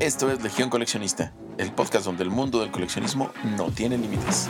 Esto es Legión Coleccionista, el podcast donde el mundo del coleccionismo no tiene límites.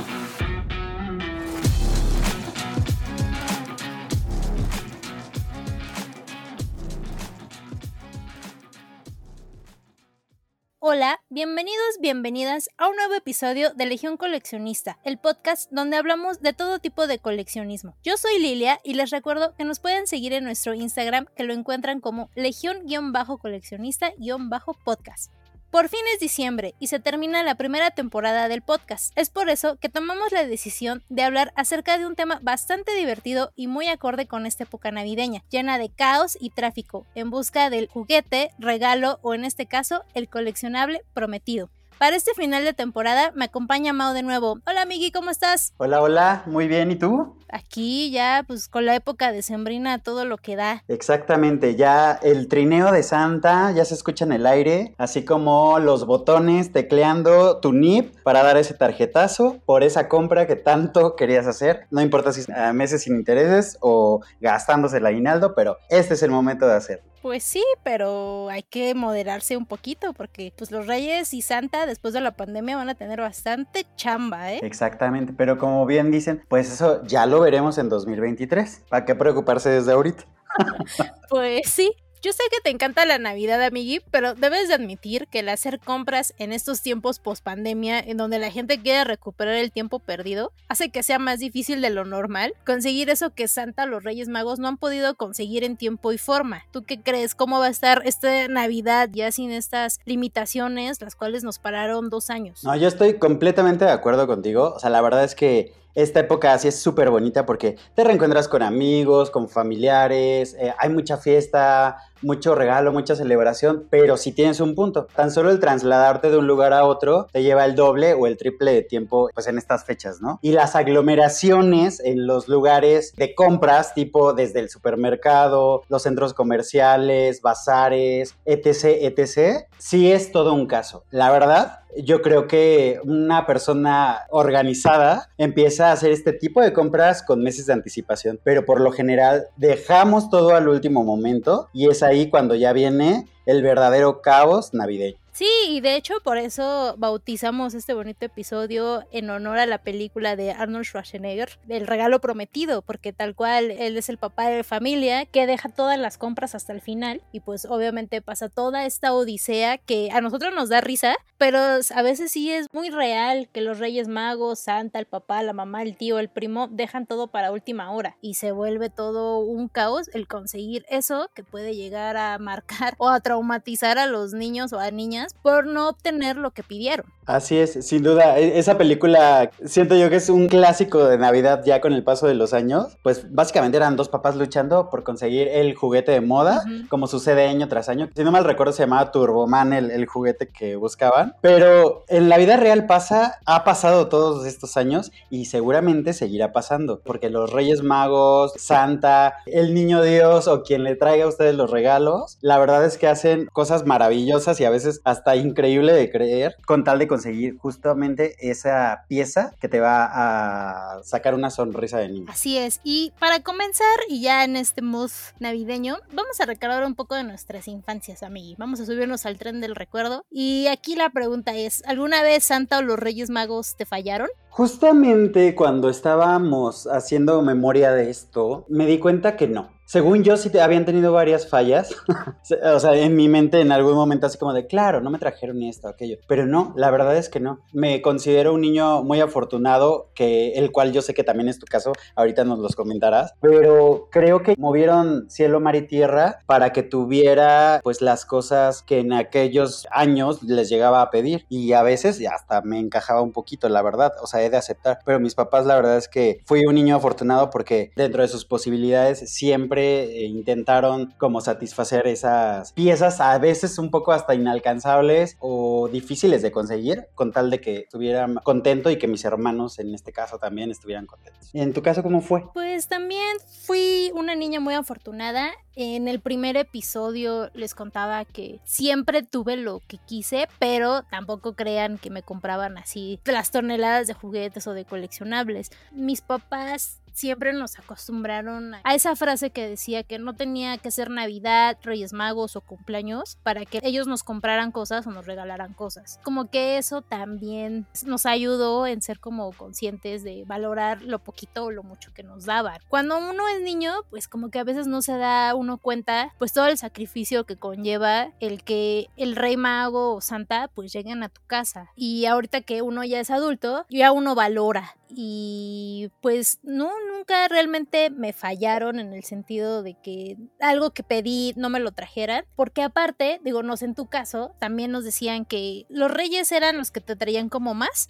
Hola, bienvenidos, bienvenidas a un nuevo episodio de Legión Coleccionista, el podcast donde hablamos de todo tipo de coleccionismo. Yo soy Lilia y les recuerdo que nos pueden seguir en nuestro Instagram que lo encuentran como legión-coleccionista-podcast. Por fin es diciembre y se termina la primera temporada del podcast. Es por eso que tomamos la decisión de hablar acerca de un tema bastante divertido y muy acorde con esta época navideña, llena de caos y tráfico, en busca del juguete, regalo o en este caso el coleccionable prometido. Para este final de temporada me acompaña Mao de nuevo. Hola Migui, ¿cómo estás? Hola, hola, muy bien, ¿y tú? Aquí ya, pues con la época de sembrina, todo lo que da. Exactamente, ya el trineo de Santa ya se escucha en el aire, así como los botones tecleando tu NIP para dar ese tarjetazo por esa compra que tanto querías hacer. No importa si es a meses sin intereses o gastándose el aguinaldo, pero este es el momento de hacerlo. Pues sí, pero hay que moderarse un poquito porque pues los Reyes y Santa después de la pandemia van a tener bastante chamba, ¿eh? Exactamente, pero como bien dicen, pues eso ya lo veremos en 2023. ¿Para qué preocuparse desde ahorita? pues sí, yo sé que te encanta la Navidad, amigui, pero debes de admitir que el hacer compras en estos tiempos post pandemia, en donde la gente quiere recuperar el tiempo perdido, hace que sea más difícil de lo normal conseguir eso que Santa, los Reyes Magos no han podido conseguir en tiempo y forma. ¿Tú qué crees? ¿Cómo va a estar esta Navidad ya sin estas limitaciones, las cuales nos pararon dos años? No, yo estoy completamente de acuerdo contigo. O sea, la verdad es que esta época así es súper bonita porque te reencuentras con amigos, con familiares, eh, hay mucha fiesta, mucho regalo, mucha celebración, pero si tienes un punto, tan solo el trasladarte de un lugar a otro te lleva el doble o el triple de tiempo pues en estas fechas, ¿no? Y las aglomeraciones en los lugares de compras, tipo desde el supermercado, los centros comerciales, bazares, etc., etc., sí es todo un caso. La verdad, yo creo que una persona organizada empieza a hacer este tipo de compras con meses de anticipación, pero por lo general dejamos todo al último momento y es ahí cuando ya viene el verdadero caos navideño. Sí, y de hecho por eso bautizamos este bonito episodio en honor a la película de Arnold Schwarzenegger, El regalo prometido, porque tal cual él es el papá de familia que deja todas las compras hasta el final y pues obviamente pasa toda esta odisea que a nosotros nos da risa, pero a veces sí es muy real que los Reyes Magos, Santa, el papá, la mamá, el tío, el primo dejan todo para última hora y se vuelve todo un caos el conseguir eso que puede llegar a marcar o a traumatizar a los niños o a niñas por no obtener lo que pidieron. Así es, sin duda. E, esa película siento yo que es un clásico de Navidad ya con el paso de los años. Pues básicamente eran dos papás luchando por conseguir el juguete de moda, como sucede año tras año. Si no mal recuerdo, se llamaba Turboman el, el juguete que buscaban. Pero en la vida real pasa, ha pasado todos estos años y seguramente seguirá pasando. Porque los Reyes Magos, Santa, el Niño Dios o quien le traiga a ustedes los regalos, la verdad es que hacen cosas maravillosas y a veces hasta increíble de creer con tal de conseguir justamente esa pieza que te va a sacar una sonrisa de niño. Así es, y para comenzar y ya en este mood navideño, vamos a recordar un poco de nuestras infancias, amigui. Vamos a subirnos al tren del recuerdo y aquí la pregunta es, ¿alguna vez Santa o los Reyes Magos te fallaron? Justamente cuando estábamos haciendo memoria de esto, me di cuenta que no. Según yo, sí te, habían tenido varias fallas. o sea, en mi mente en algún momento así como de, claro, no me trajeron ni esto, aquello. Pero no, la verdad es que no. Me considero un niño muy afortunado, que el cual yo sé que también es tu caso, ahorita nos los comentarás. Pero creo que movieron cielo, mar y tierra para que tuviera pues las cosas que en aquellos años les llegaba a pedir. Y a veces hasta me encajaba un poquito, la verdad. O sea, he de aceptar. Pero mis papás, la verdad es que fui un niño afortunado porque dentro de sus posibilidades siempre eh, intentaron como satisfacer esas piezas, a veces un poco hasta inalcanzables o difíciles de conseguir, con tal de que estuvieran contento y que mis hermanos en este caso también estuvieran contentos. ¿En tu caso cómo fue? Pues también fui una niña muy afortunada En el primer episodio les contaba que siempre tuve lo que quise, pero tampoco crean que me compraban así las toneladas de juguetes o de coleccionables. Mis papás siempre nos acostumbraron a esa frase que decía que no tenía que ser Navidad, Reyes Magos o cumpleaños para que ellos nos compraran cosas o nos regalaran cosas. Como que eso también nos ayudó en ser como conscientes de valorar lo poquito o lo mucho que nos daban. Cuando uno es niño, pues como que a veces no se da uno cuenta, pues todo el sacrificio que conlleva el que el Rey Mago o Santa pues lleguen a tu casa. Y ahorita que uno ya es adulto, ya uno valora y pues no, nunca realmente me fallaron en el sentido de que algo que pedí no me lo trajeran, porque aparte, digo, no sé, en tu caso, también nos decían que los reyes eran los que te traían como más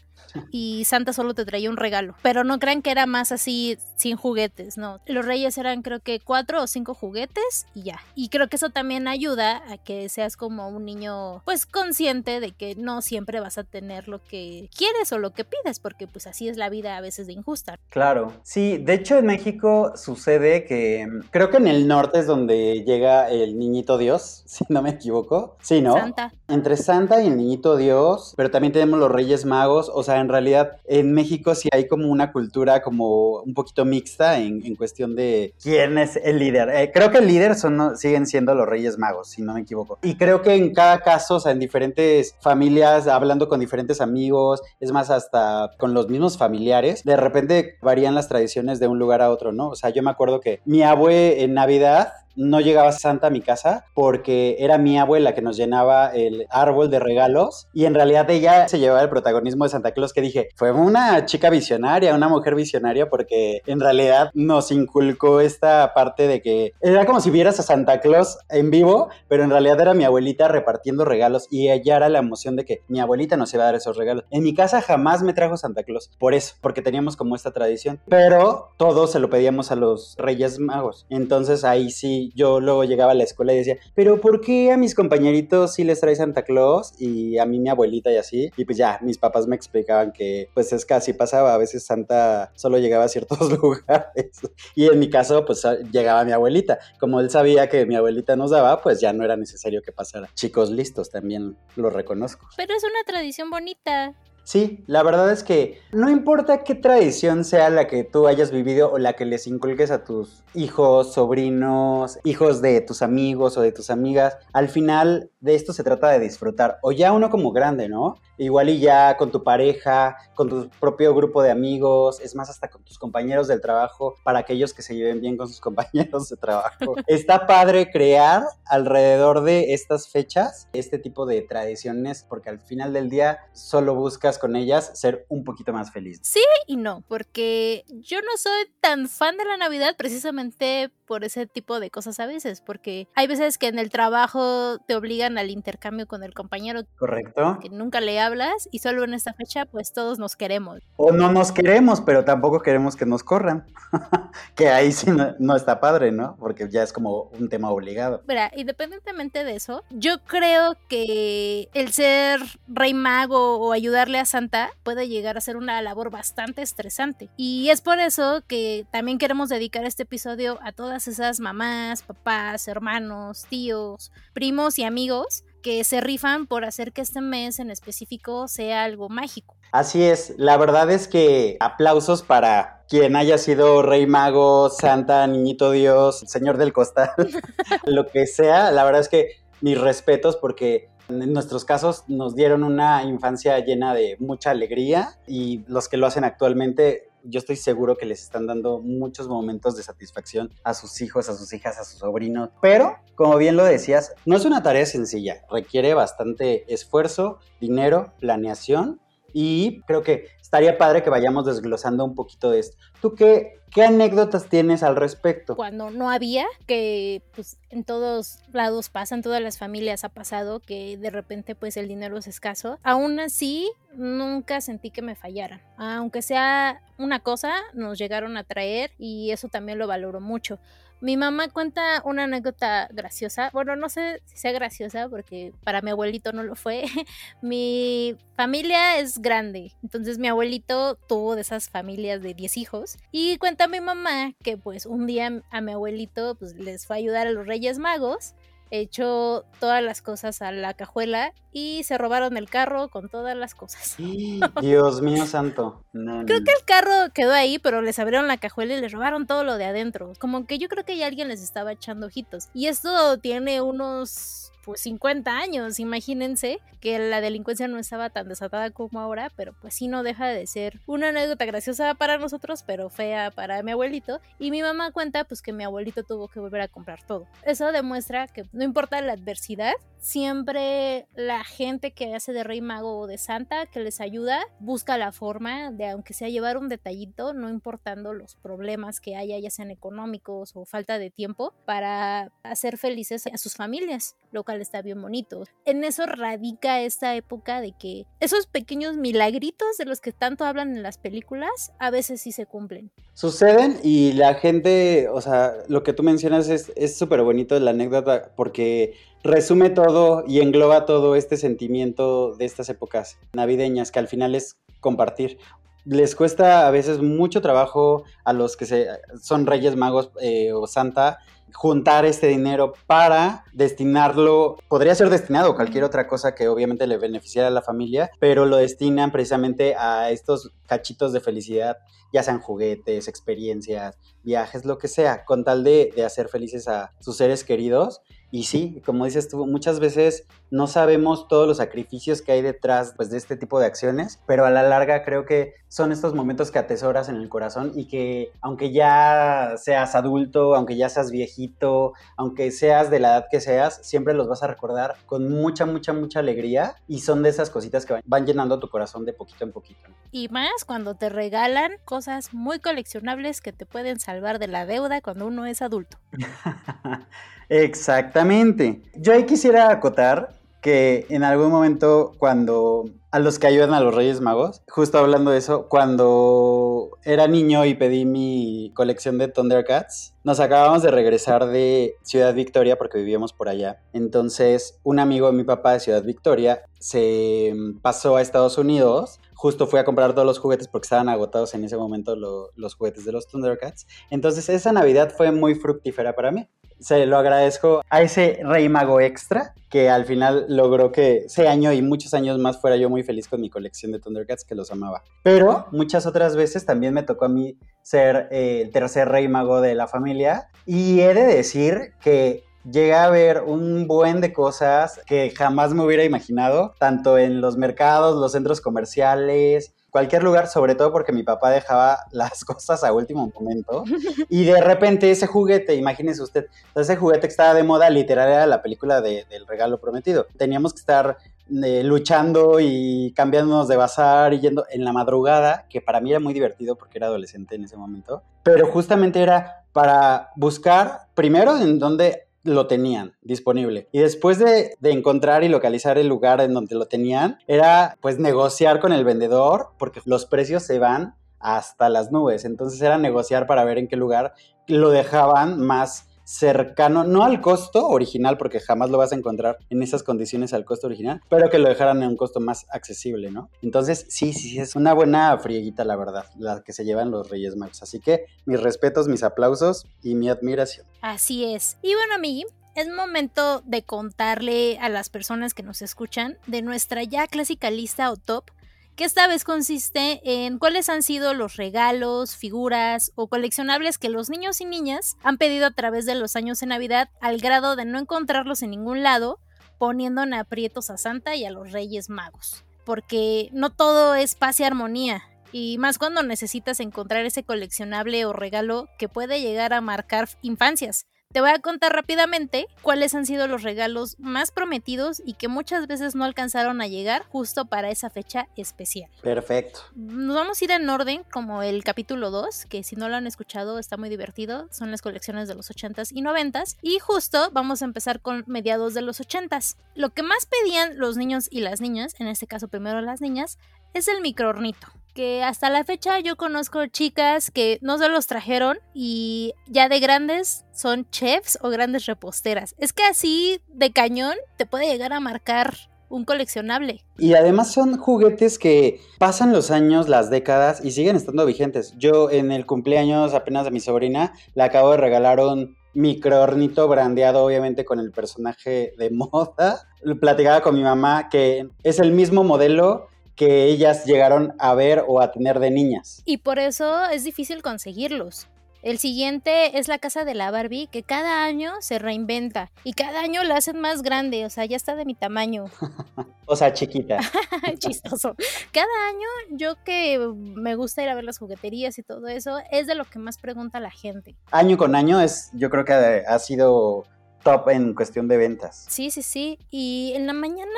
y Santa solo te traía un regalo. Pero no crean que era más así sin juguetes, no. Los reyes eran creo que cuatro o cinco juguetes y ya. Y creo que eso también ayuda a que seas como un niño pues consciente de que no siempre vas a tener lo que quieres o lo que pides, porque pues así es la vida a veces de injusta. Claro, sí, de hecho en México sucede que creo que en el norte es donde llega el niñito Dios, si no me equivoco. Sí, ¿no? Santa. Entre Santa y el niñito Dios, pero también tenemos los Reyes Magos, o sea, en realidad en México sí hay como una cultura como un poquito mixta en, cuestión de quién es el líder. Eh, creo que el líder son, siguen siendo los Reyes Magos, si no me equivoco. Y creo que en cada caso, o sea, en diferentes familias, hablando con diferentes amigos, es más, hasta con los mismos familiares, de repente varían las tradiciones de un lugar a otro, ¿no? O sea, yo me acuerdo que mi abue en Navidad no llegaba Santa a mi casa porque era mi abuela que nos llenaba el árbol de regalos y en realidad ella se llevaba el protagonismo de Santa Claus que dije, fue una chica visionaria, una mujer visionaria porque en realidad nos inculcó esta parte de que era como si vieras a Santa Claus en vivo, pero en realidad era mi abuelita repartiendo regalos y ella era la emoción de que mi abuelita nos iba a dar esos regalos. En mi casa jamás me trajo Santa Claus, por eso, porque teníamos como esta tradición, pero todos se lo pedíamos a los Reyes Magos. Entonces ahí sí yo luego llegaba a la escuela y decía, pero ¿por qué a mis compañeritos sí les trae Santa Claus y a mí mi abuelita y así? Y pues ya, mis papás me explicaban que pues es casi pasaba, a veces Santa solo llegaba a ciertos lugares y en mi caso pues llegaba mi abuelita. Como él sabía que mi abuelita nos daba, pues ya no era necesario que pasara. Chicos listos, también lo reconozco. Pero es una tradición bonita. Sí, la verdad es que no importa qué tradición sea la que tú hayas vivido o la que les inculques a tus hijos, sobrinos, hijos de tus amigos o de tus amigas, al final de esto se trata de disfrutar. O ya uno como grande, ¿no? Igual y ya con tu pareja, con tu propio grupo de amigos, es más hasta con tus compañeros del trabajo, para aquellos que se lleven bien con sus compañeros de trabajo. Está padre crear alrededor de estas fechas este tipo de tradiciones porque al final del día solo buscas con ellas ser un poquito más feliz. Sí y no, porque yo no soy tan fan de la Navidad precisamente por ese tipo de cosas a veces, porque hay veces que en el trabajo te obligan al intercambio con el compañero. Correcto. Que nunca le hablas y solo en esta fecha pues todos nos queremos. O no nos queremos, pero tampoco queremos que nos corran. que ahí sí no, está padre, ¿no? Porque ya es como un tema obligado. Mira, independientemente de eso, yo creo que el ser rey mago o ayudarle a Santa puede llegar a ser una labor bastante estresante. Y es por eso que también queremos dedicar este episodio a esas mamás, papás, hermanos, tíos, primos y amigos que se rifan por hacer que este mes en específico sea algo mágico. Así es, la verdad es que aplausos para quien haya sido rey mago, santa, niñito Dios, señor del costal, lo que sea, la verdad es que mis respetos porque en nuestros casos nos dieron una infancia llena de mucha alegría y los que lo hacen actualmente yo estoy seguro que les están dando muchos momentos de satisfacción a sus hijos, a sus hijas, a sus sobrinos. Pero, como bien lo decías, no es una tarea sencilla, requiere bastante esfuerzo, dinero, planeación y creo que estaría padre que vayamos desglosando un poquito de esto. ¿Tú qué, qué anécdotas tienes al respecto? Cuando no había, que pues en todos lados pasa, en todas las familias ha pasado que de repente pues el dinero es escaso. Aún así, nunca sentí que me fallaran. Aunque sea una cosa, nos llegaron a traer y eso también lo valoro mucho Mi mamá cuenta una anécdota graciosa. Bueno, no sé si sea graciosa porque para mi abuelito no lo fue. mi familia es grande. Entonces mi abuelito tuvo de esas familias de 10 hijos. Y cuenta mi mamá que pues un día a mi abuelito pues les fue a ayudar a los Reyes Magos echó todas las cosas a la cajuela y se robaron el carro con todas las cosas. Dios mío santo. creo que el carro quedó ahí, pero les abrieron la cajuela y les robaron todo lo de adentro. Como que yo creo que ya alguien les estaba echando ojitos. Y esto tiene unos pues 50 años, imagínense que la delincuencia no estaba tan desatada como ahora, pero pues sí no deja de ser una anécdota graciosa para nosotros, pero fea para mi abuelito. Y mi mamá cuenta pues que mi abuelito tuvo que volver a comprar todo. Eso demuestra que no importa la adversidad, siempre la gente que hace de rey mago o de santa que les ayuda busca la forma de aunque sea llevar un detallito, no importando los problemas que haya, ya sean económicos o falta de tiempo, para hacer felices a sus familias, lo cual está bien bonito. En eso radica esta época de que esos pequeños milagritos de los que tanto hablan en las películas, a veces sí se cumplen. Suceden y la gente, o sea, lo que tú mencionas es súper bonito la anécdota porque resume todo y engloba todo este sentimiento de estas épocas navideñas, que al final es compartir. Les cuesta a veces mucho trabajo a los que son reyes magos eh, o santa juntar este dinero para destinarlo, podría ser destinado a cualquier otra cosa que obviamente le beneficiara a la familia, pero lo destinan precisamente a estos cachitos de felicidad, ya sean juguetes, experiencias, viajes, lo que sea, con tal de hacer felices a sus seres queridos y sí, como dices tú, muchas veces no sabemos todos los sacrificios que hay detrás pues, de este tipo de acciones, pero a la larga creo que son estos momentos que atesoras en el corazón y que aunque ya seas adulto, aunque ya seas viejito, aunque seas de la edad que seas, siempre los vas a recordar con mucha, mucha, mucha alegría y son de esas cositas que van llenando tu corazón de poquito en poquito. Y más cuando te regalan cosas muy coleccionables que te pueden salvar de la deuda cuando uno es adulto. Exactamente. Yo ahí quisiera acotar que en algún momento cuando a los que ayudan a los Reyes Magos, justo hablando de eso, cuando era niño y pedí mi colección de Thundercats, nos acabamos de regresar de Ciudad Victoria porque vivíamos por allá. Entonces, un amigo de mi papá de Ciudad Victoria se pasó a Estados Unidos justo fui a comprar todos los juguetes porque estaban agotados en ese momento los juguetes de los Thundercats. Entonces esa Navidad fue muy fructífera para mí se lo agradezco a ese rey mago extra que al final logró que ese año y muchos años más fuera yo muy feliz con mi colección de Thundercats que los amaba. Pero muchas otras veces también me tocó a mí ser eh, el tercer rey mago de la familia y he de decir que llegué a ver un buen de cosas que jamás me hubiera imaginado, tanto en los mercados, los centros comerciales, cualquier lugar, sobre todo porque mi papá dejaba las cosas a último momento. Y de repente ese juguete, imagínese usted, ese juguete que estaba de moda, literal era la película de, del regalo prometido. Teníamos que estar eh, luchando y cambiándonos de bazar y yendo en la madrugada, que para mí era muy divertido porque era adolescente en ese momento. Pero justamente era para buscar primero en dónde lo tenían disponible. Y después de, encontrar y localizar el lugar en donde lo tenían, era pues negociar con el vendedor porque los precios se van hasta las nubes. Entonces era negociar para ver en qué lugar lo dejaban más cercano, no al costo original, porque jamás lo vas a encontrar en esas condiciones al costo original, pero que lo dejaran en un costo más accesible, ¿no? Entonces, sí, sí, sí, es una buena frieguita, la verdad, la que se llevan los Reyes Magos. Así que mis respetos, mis aplausos y mi admiración. Así es. Y bueno, amigui, es momento de contarle a las personas que nos escuchan de nuestra ya clásica lista o top que esta vez consiste en cuáles han sido los regalos, figuras o coleccionables que los niños y niñas han pedido a través de los años de Navidad al grado de no encontrarlos en ningún lado, poniendo en aprietos a Santa y a los Reyes Magos. Porque no todo es paz y armonía, y más cuando necesitas encontrar ese coleccionable o regalo que puede llegar a marcar infancias. Te voy a contar rápidamente cuáles han sido los regalos más prometidos y que muchas veces no alcanzaron a llegar justo para esa fecha especial. Perfecto. Nos vamos a ir en orden como el capítulo 2, que si no lo han escuchado está muy divertido, son las colecciones de los 80s y 90s y justo vamos a empezar con mediados de los 80s. Lo que más pedían los niños y las niñas, en este caso primero las niñas, es el microornito que hasta la fecha yo conozco chicas que no se los trajeron y ya de grandes son chefs o grandes reposteras. Es que así de cañón te puede llegar a marcar un coleccionable. Y además son juguetes que pasan los años, las décadas y siguen estando vigentes. Yo en el cumpleaños apenas de mi sobrina le acabo de regalar un microornito brandeado obviamente con el personaje de moda. Platicaba con mi mamá que es el mismo modelo que ellas llegaron a ver o a tener de niñas. Y por eso es difícil conseguirlos. El siguiente es la casa de la Barbie, que cada año se reinventa y cada año la hacen más grande, o sea, ya está de mi tamaño. o sea, chiquita. Chistoso. Cada año yo que me gusta ir a ver las jugueterías y todo eso, es de lo que más pregunta la gente. Año con año es, yo creo que ha sido top en cuestión de ventas. Sí, sí, sí. Y en la mañana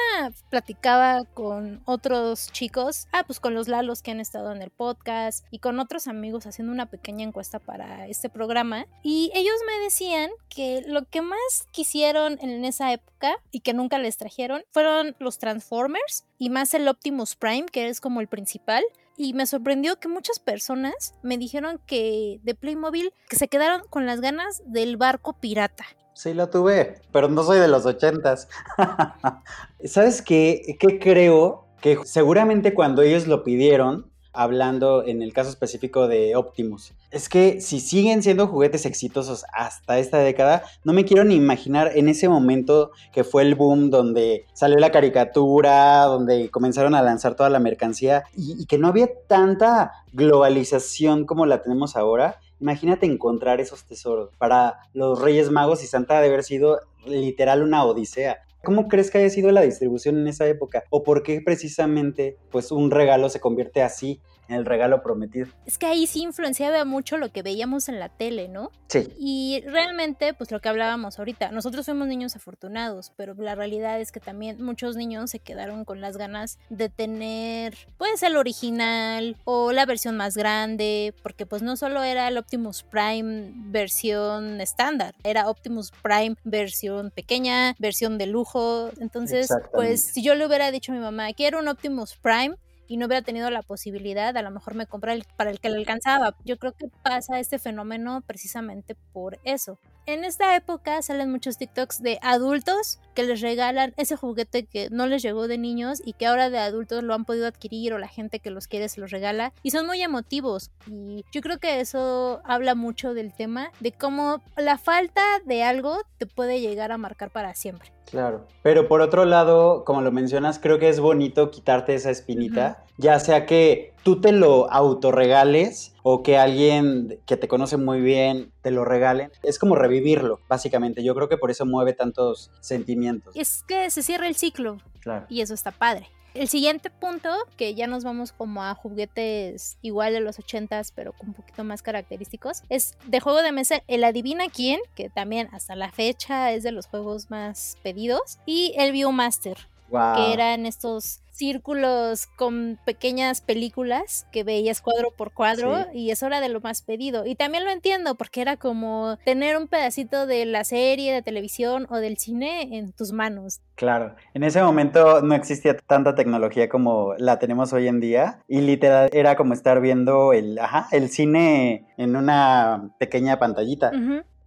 platicaba con otros chicos, ah, pues con los Lalos que han estado en el podcast y con otros amigos haciendo una pequeña encuesta para este programa. Y ellos me decían que lo que más quisieron en esa época y que nunca les trajeron fueron los Transformers y más el Optimus Prime, que es como el principal y me sorprendió que muchas personas me dijeron que de Playmobil que se quedaron con las ganas del barco pirata. Sí, lo tuve, pero no soy de los ochentas. ¿Sabes qué? ¿Qué creo? Que seguramente cuando ellos lo pidieron, hablando en el caso específico de Optimus, es que si siguen siendo juguetes exitosos hasta esta década, no me quiero ni imaginar en ese momento que fue el boom donde salió la caricatura, donde comenzaron a lanzar toda la mercancía y que no había tanta globalización como la tenemos ahora Imagínate encontrar esos tesoros. Para los Reyes Magos y Santa de haber sido literal una odisea. ¿Cómo crees que haya sido la distribución en esa época? ¿O por qué precisamente pues un regalo se convierte así el regalo prometido. Es que ahí sí influenciaba mucho lo que veíamos en la tele, ¿no? Sí. Y realmente, pues lo que hablábamos ahorita, nosotros fuimos niños afortunados, pero la realidad es que también muchos niños se quedaron con las ganas de tener, pues, el original o la versión más grande, porque pues no solo era el Optimus Prime versión estándar, era Optimus Prime versión pequeña, versión de lujo. Entonces, pues, si yo le hubiera dicho a mi mamá, quiero un Optimus Prime, y no hubiera tenido la posibilidad, a lo mejor me compra el para el que le alcanzaba. Yo creo que pasa este fenómeno precisamente por eso. En esta época salen muchos TikToks de adultos que les regalan ese juguete que no les llegó de niños y que ahora de adultos lo han podido adquirir o la gente que los quiere se los regala y son muy emotivos. Y yo creo que eso habla mucho del tema de cómo la falta de algo te puede llegar a marcar para siempre. Claro, pero por otro lado, como lo mencionas, creo que es bonito quitarte esa espinita, ya sea que tú te lo autorregales o que alguien que te conoce muy bien te lo regale. Es como revivirlo, básicamente. Yo creo que por eso mueve tantos sentimientos. Es que se cierra el ciclo. Claro. Y eso está padre. El siguiente punto, que ya nos vamos como a juguetes igual de los 80s, pero con un poquito más característicos, es de juego de mesa el Adivina quién, que también hasta la fecha es de los juegos más pedidos, y el Viewmaster, que eran estos círculos con pequeñas películas que veías cuadro por cuadro y eso era de lo más pedido. Y también lo entiendo porque era como tener un pedacito de la serie de televisión o del cine en tus manos. Claro, en ese momento no existía tanta tecnología como la tenemos hoy en día y literal era como estar viendo el, ajá, el cine en una pequeña pantallita.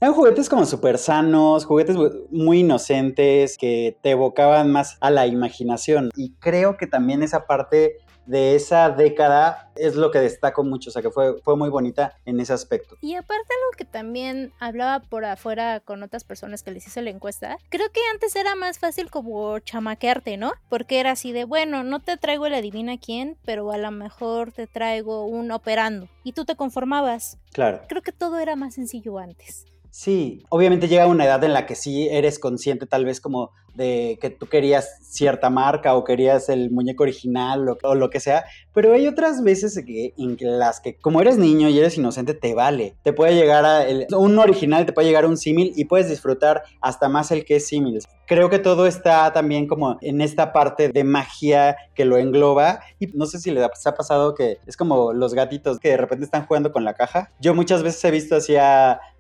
Eran juguetes como súper sanos, juguetes muy inocentes que te evocaban más a la imaginación. Y creo que también esa parte de esa década es lo que destaco mucho, o sea que fue, fue muy bonita en ese aspecto. Y aparte algo que también hablaba por afuera con otras personas que les hice la encuesta, creo que antes era más fácil como chamaquearte, ¿no? Porque era así de, bueno, no te traigo el adivina quién, pero a lo mejor te traigo un operando y tú te conformabas. Claro. Creo que todo era más sencillo antes. Sí, obviamente llega una edad en la que sí eres consciente tal vez como de que tú querías cierta marca o querías el muñeco original o, lo que sea, pero hay otras veces en las que como eres niño y eres inocente te vale, te puede llegar a un original, te puede llegar a un símil y puedes disfrutar hasta más el que es símil. Creo que todo está también como en esta parte de magia que lo engloba y no sé si les ha pasado que es como los gatitos que de repente están jugando con la caja. Yo muchas veces he visto así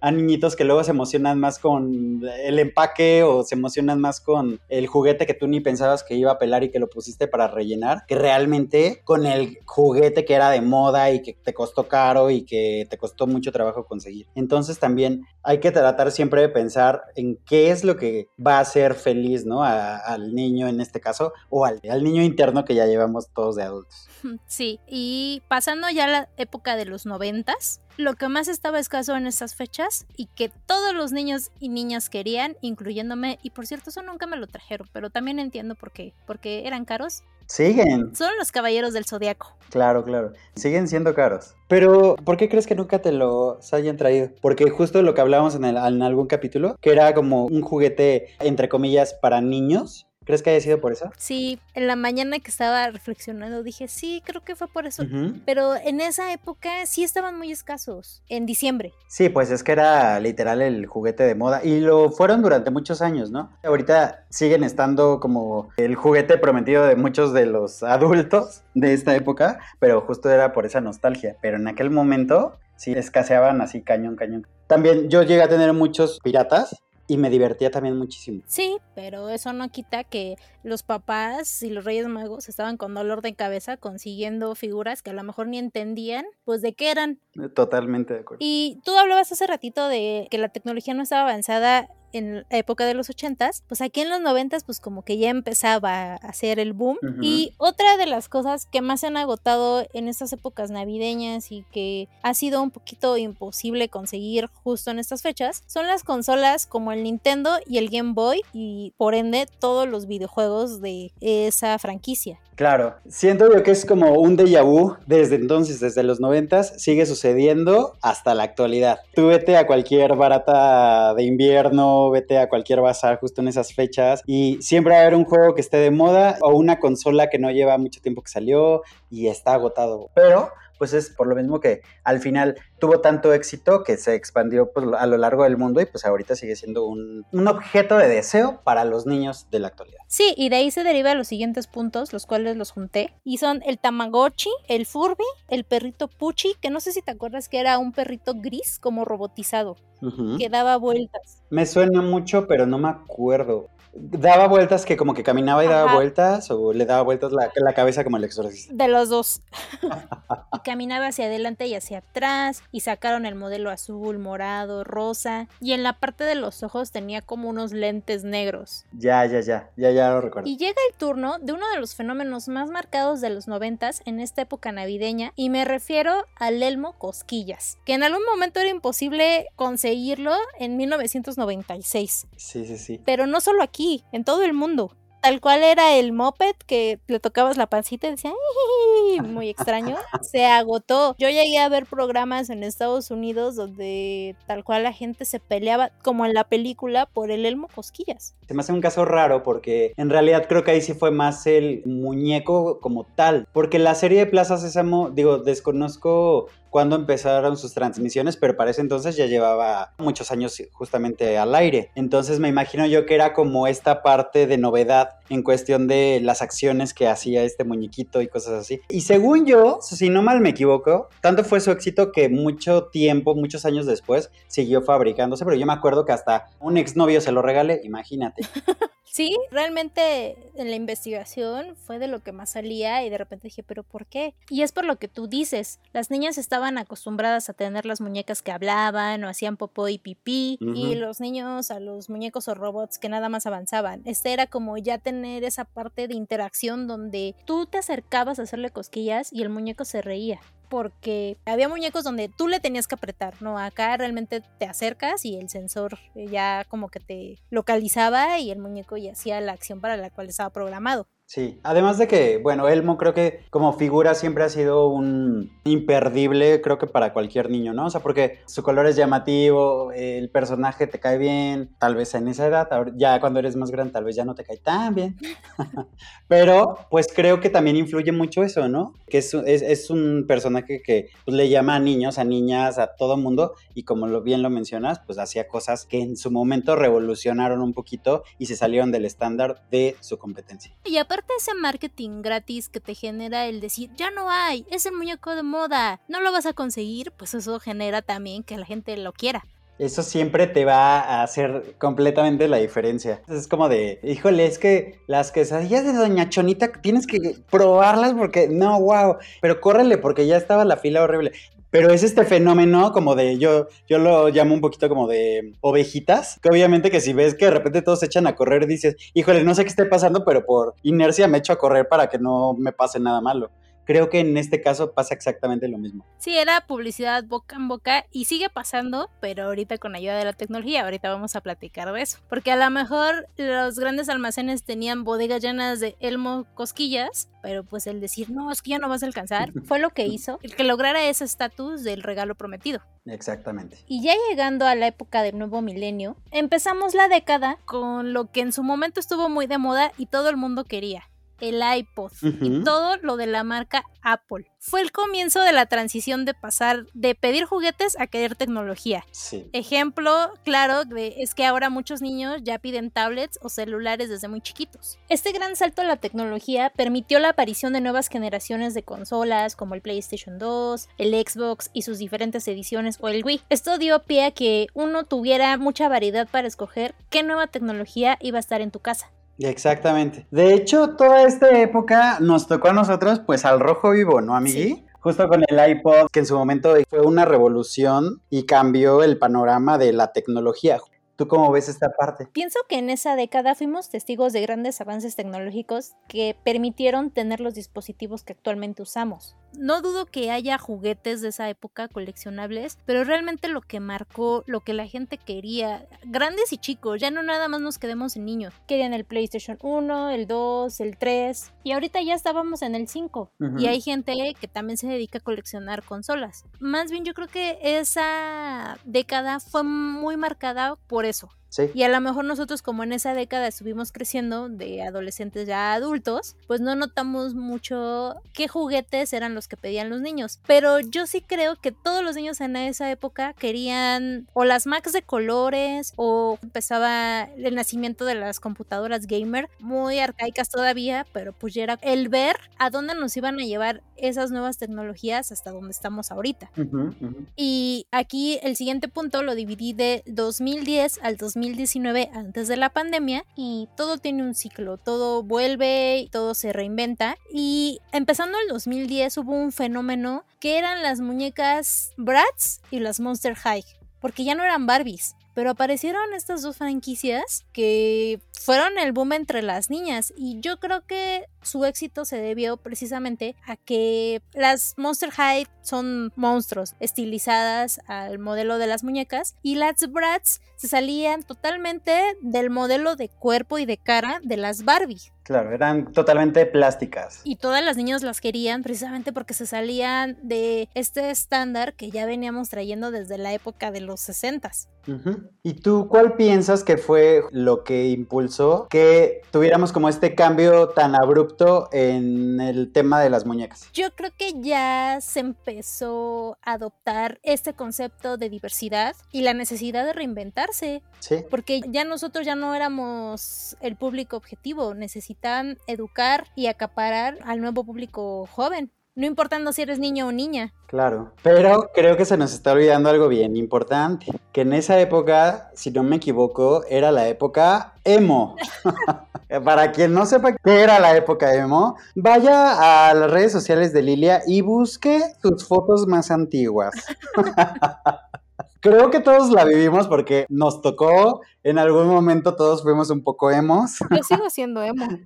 a niñitos que luego se emocionan más con el empaque o se emocionan más con el juguete que tú ni pensabas que iba a pelar y que lo pusiste para rellenar, que realmente con el juguete que era de moda y que te costó caro y que te costó mucho trabajo conseguir. Entonces también hay que tratar siempre de pensar en qué es lo que va a hacer feliz, ¿no? al niño en este caso o al, al niño interno que ya llevamos todos de adultos. Sí, y pasando ya a la época de los noventas, lo que más estaba escaso en estas fechas y que todos los niños y niñas querían, incluyéndome, y por cierto, eso nunca me lo trajeron, pero también entiendo por qué, porque eran caros. Siguen. Son los caballeros del zodiaco. Claro, claro. Siguen siendo caros. Pero, ¿por qué crees que nunca te los hayan traído? Porque justo lo que hablábamos en, el, en algún capítulo, que era como un juguete, entre comillas, para niños, ¿Crees que haya sido por eso? Sí, en la mañana que estaba reflexionando dije, sí, creo que fue por eso. Pero en esa época sí estaban muy escasos, en diciembre. Sí, pues es que era literal el juguete de moda y lo fueron durante muchos años, ¿no? Ahorita siguen estando como el juguete prometido de muchos de los adultos de esta época, pero justo era por esa nostalgia. Pero en aquel momento sí escaseaban así cañón, cañón. También yo llegué a tener muchos piratas y me divertía también muchísimo. Sí, pero eso no quita que los papás y los Reyes Magos estaban con dolor de cabeza consiguiendo figuras que a lo mejor ni entendían, pues de qué eran. Totalmente de acuerdo. Y tú hablabas hace ratito de que la tecnología no estaba avanzada en la época de los ochentas, pues aquí en los noventas pues como que ya empezaba a hacer el boom. Y otra de las cosas que más se han agotado en estas épocas navideñas y que ha sido un poquito imposible conseguir justo en estas fechas son las consolas como el Nintendo y el Game Boy y por ende todos los videojuegos de esa franquicia. Claro, siento yo que es como un déjà vu desde entonces, desde los noventas, sigue sucediendo hasta la actualidad. Tú vete a cualquier barata de invierno, vete a cualquier bazar justo en esas fechas y siempre va a haber un juego que esté de moda o una consola que no lleva mucho tiempo que salió y está agotado. Pero pues es por lo mismo que al final tuvo tanto éxito que se expandió pues, a lo largo del mundo y pues ahorita sigue siendo un, un, objeto de deseo para los niños de la actualidad. Sí, y de ahí se deriva los siguientes puntos, los cuales los junté, y son el Tamagotchi, el Furby, el perrito Puchi, que no sé si te acuerdas que era un perrito gris como robotizado, que daba vueltas. Me suena mucho, pero no me acuerdo daba vueltas que como que caminaba y daba vueltas o le daba vueltas la, la cabeza como el exorcista. De los dos. y caminaba hacia adelante y hacia atrás y sacaron el modelo azul, morado, rosa y en la parte de los ojos tenía como unos lentes negros. Ya, ya, ya, ya, ya lo recuerdo. Y llega el turno de uno de los fenómenos más marcados de los noventas en esta época navideña y me refiero al Elmo Cosquillas, que en algún momento era imposible conseguirlo en 1996. Sí, sí, sí. Pero no solo aquí en todo el mundo. Tal cual era el moped que le tocabas la pancita y decía, muy extraño, se agotó. Yo llegué a ver programas en Estados Unidos donde tal cual la gente se peleaba, como en la película, por el elmo cosquillas. Se me hace un caso raro porque en realidad creo que ahí sí fue más el muñeco como tal. Porque la serie de Plaza Sésamo, digo, desconozco cuando empezaron sus transmisiones, pero para ese entonces ya llevaba muchos años justamente al aire. Entonces me imagino yo que era como esta parte de novedad en cuestión de las acciones que hacía este muñequito y cosas así. Y según yo, si no mal me equivoco, tanto fue su éxito que mucho tiempo, muchos años después, siguió fabricándose, pero yo me acuerdo que hasta un exnovio se lo regalé, imagínate. Sí, realmente en la investigación fue de lo que más salía y de repente dije, pero ¿por qué? Y es por lo que tú dices, las niñas estaban acostumbradas a tener las muñecas que hablaban o hacían popó y pipí y los niños a los muñecos o robots que nada más avanzaban. Este era como ya tener esa parte de interacción donde tú te acercabas a hacerle cosquillas y el muñeco se reía porque había muñecos donde tú le tenías que apretar, ¿no? Acá realmente te acercas y el sensor ya como que te localizaba y el muñeco ya hacía la acción para la cual estaba programado. Sí, además de que, bueno, Elmo creo que como figura siempre ha sido un imperdible, creo que para cualquier niño, ¿no? O sea, porque su color es llamativo, el personaje te cae bien, tal vez en esa edad, ya cuando eres más grande tal vez ya no te cae tan bien, pero pues creo que también influye mucho eso, ¿no? Que es, es, un personaje que pues, le llama a niños, a niñas, a todo mundo y como lo bien lo mencionas, pues hacía cosas que en su momento revolucionaron un poquito y se salieron del estándar de su competencia. Ese marketing gratis que te genera el decir, ya no hay, es el muñeco de moda, no lo vas a conseguir, pues eso genera también que la gente lo quiera. Eso siempre te va a hacer completamente la diferencia. Es como de, híjole, es que las quesadillas de Doña Chonita tienes que probarlas porque, no, wow, pero córrele porque ya estaba la fila horrible. Pero es este fenómeno como de, yo, yo lo llamo un poquito como de ovejitas, que obviamente que si ves que de repente todos se echan a correr, dices, híjole, no sé qué esté pasando, pero por inercia me echo a correr para que no me pase nada malo creo que en este caso pasa exactamente lo mismo. Sí, era publicidad boca en boca y sigue pasando, pero ahorita con ayuda de la tecnología, ahorita vamos a platicar de eso. Porque a lo mejor los grandes almacenes tenían bodegas llenas de elmo cosquillas, pero pues el decir, no, es que ya no vas a alcanzar, fue lo que hizo el que lograra ese estatus del regalo prometido. Exactamente. Y ya llegando a la época del nuevo milenio, empezamos la década con lo que en su momento estuvo muy de moda y todo el mundo quería, el iPod y todo lo de la marca Apple. Fue el comienzo de la transición de pasar de pedir juguetes a querer tecnología. Ejemplo claro de, es que ahora muchos niños ya piden tablets o celulares desde muy chiquitos. Este gran salto a la tecnología permitió la aparición de nuevas generaciones de consolas como el PlayStation 2, el Xbox y sus diferentes ediciones o el Wii. Esto dio pie a que uno tuviera mucha variedad para escoger qué nueva tecnología iba a estar en tu casa. Exactamente. De hecho, toda esta época nos tocó a nosotros, pues al rojo vivo, ¿no, amigui? Justo con el iPod, que en su momento fue una revolución y cambió el panorama de la tecnología. ¿Tú cómo ves esta parte? Pienso que en esa década fuimos testigos de grandes avances tecnológicos que permitieron tener los dispositivos que actualmente usamos. No dudo que haya juguetes de esa época coleccionables, pero realmente lo que marcó, lo que la gente quería, grandes y chicos, ya no nada más nos quedemos en niños. Querían el PlayStation 1, el 2, el 3 y ahorita ya estábamos en el 5. Y hay gente que también se dedica a coleccionar consolas. Más bien yo creo que esa década fue muy marcada por eso, y a lo mejor nosotros como en esa década estuvimos creciendo de adolescentes ya adultos, pues no notamos mucho qué juguetes eran los que pedían los niños. Pero yo sí creo que todos los niños en esa época querían o las Macs de colores o empezaba el nacimiento de las computadoras gamer, muy arcaicas todavía, pero pues ya era el ver a dónde nos iban a llevar esas nuevas tecnologías hasta donde estamos ahorita. Y aquí el siguiente punto lo dividí de 2010 al 2000 2019 antes de la pandemia y todo tiene un ciclo, todo vuelve y todo se reinventa. Y empezando el 2010 hubo un fenómeno que eran las muñecas Bratz y las Monster High, porque ya no eran Barbies, pero aparecieron estas dos franquicias que fueron el boom entre las niñas. Y yo creo que su éxito se debió precisamente a que las Monster High son monstruos estilizadas al modelo de las muñecas y las Bratz se salían totalmente del modelo de cuerpo y de cara de las Barbie. Claro, eran totalmente plásticas. Y todas las niñas las querían precisamente porque se salían de este estándar que ya veníamos trayendo desde la época de los 60 ¿Y tú cuál piensas que fue lo que impulsó que tuviéramos como este cambio tan abrupto en el tema de las muñecas? Yo creo que ya se empezó a adoptar este concepto de diversidad y la necesidad de reinventarse. Sí. Porque ya nosotros ya no éramos el público objetivo, necesitan educar y acaparar al nuevo público joven no importando si eres niño o niña. Claro, pero creo que se nos está olvidando algo bien importante, que en esa época, si no me equivoco, era la época emo. Para quien no sepa qué era la época emo, vaya a las redes sociales de Lilia y busque sus fotos más antiguas. Creo que todos la vivimos porque nos tocó, en algún momento todos fuimos un poco emos. Yo sigo siendo emo.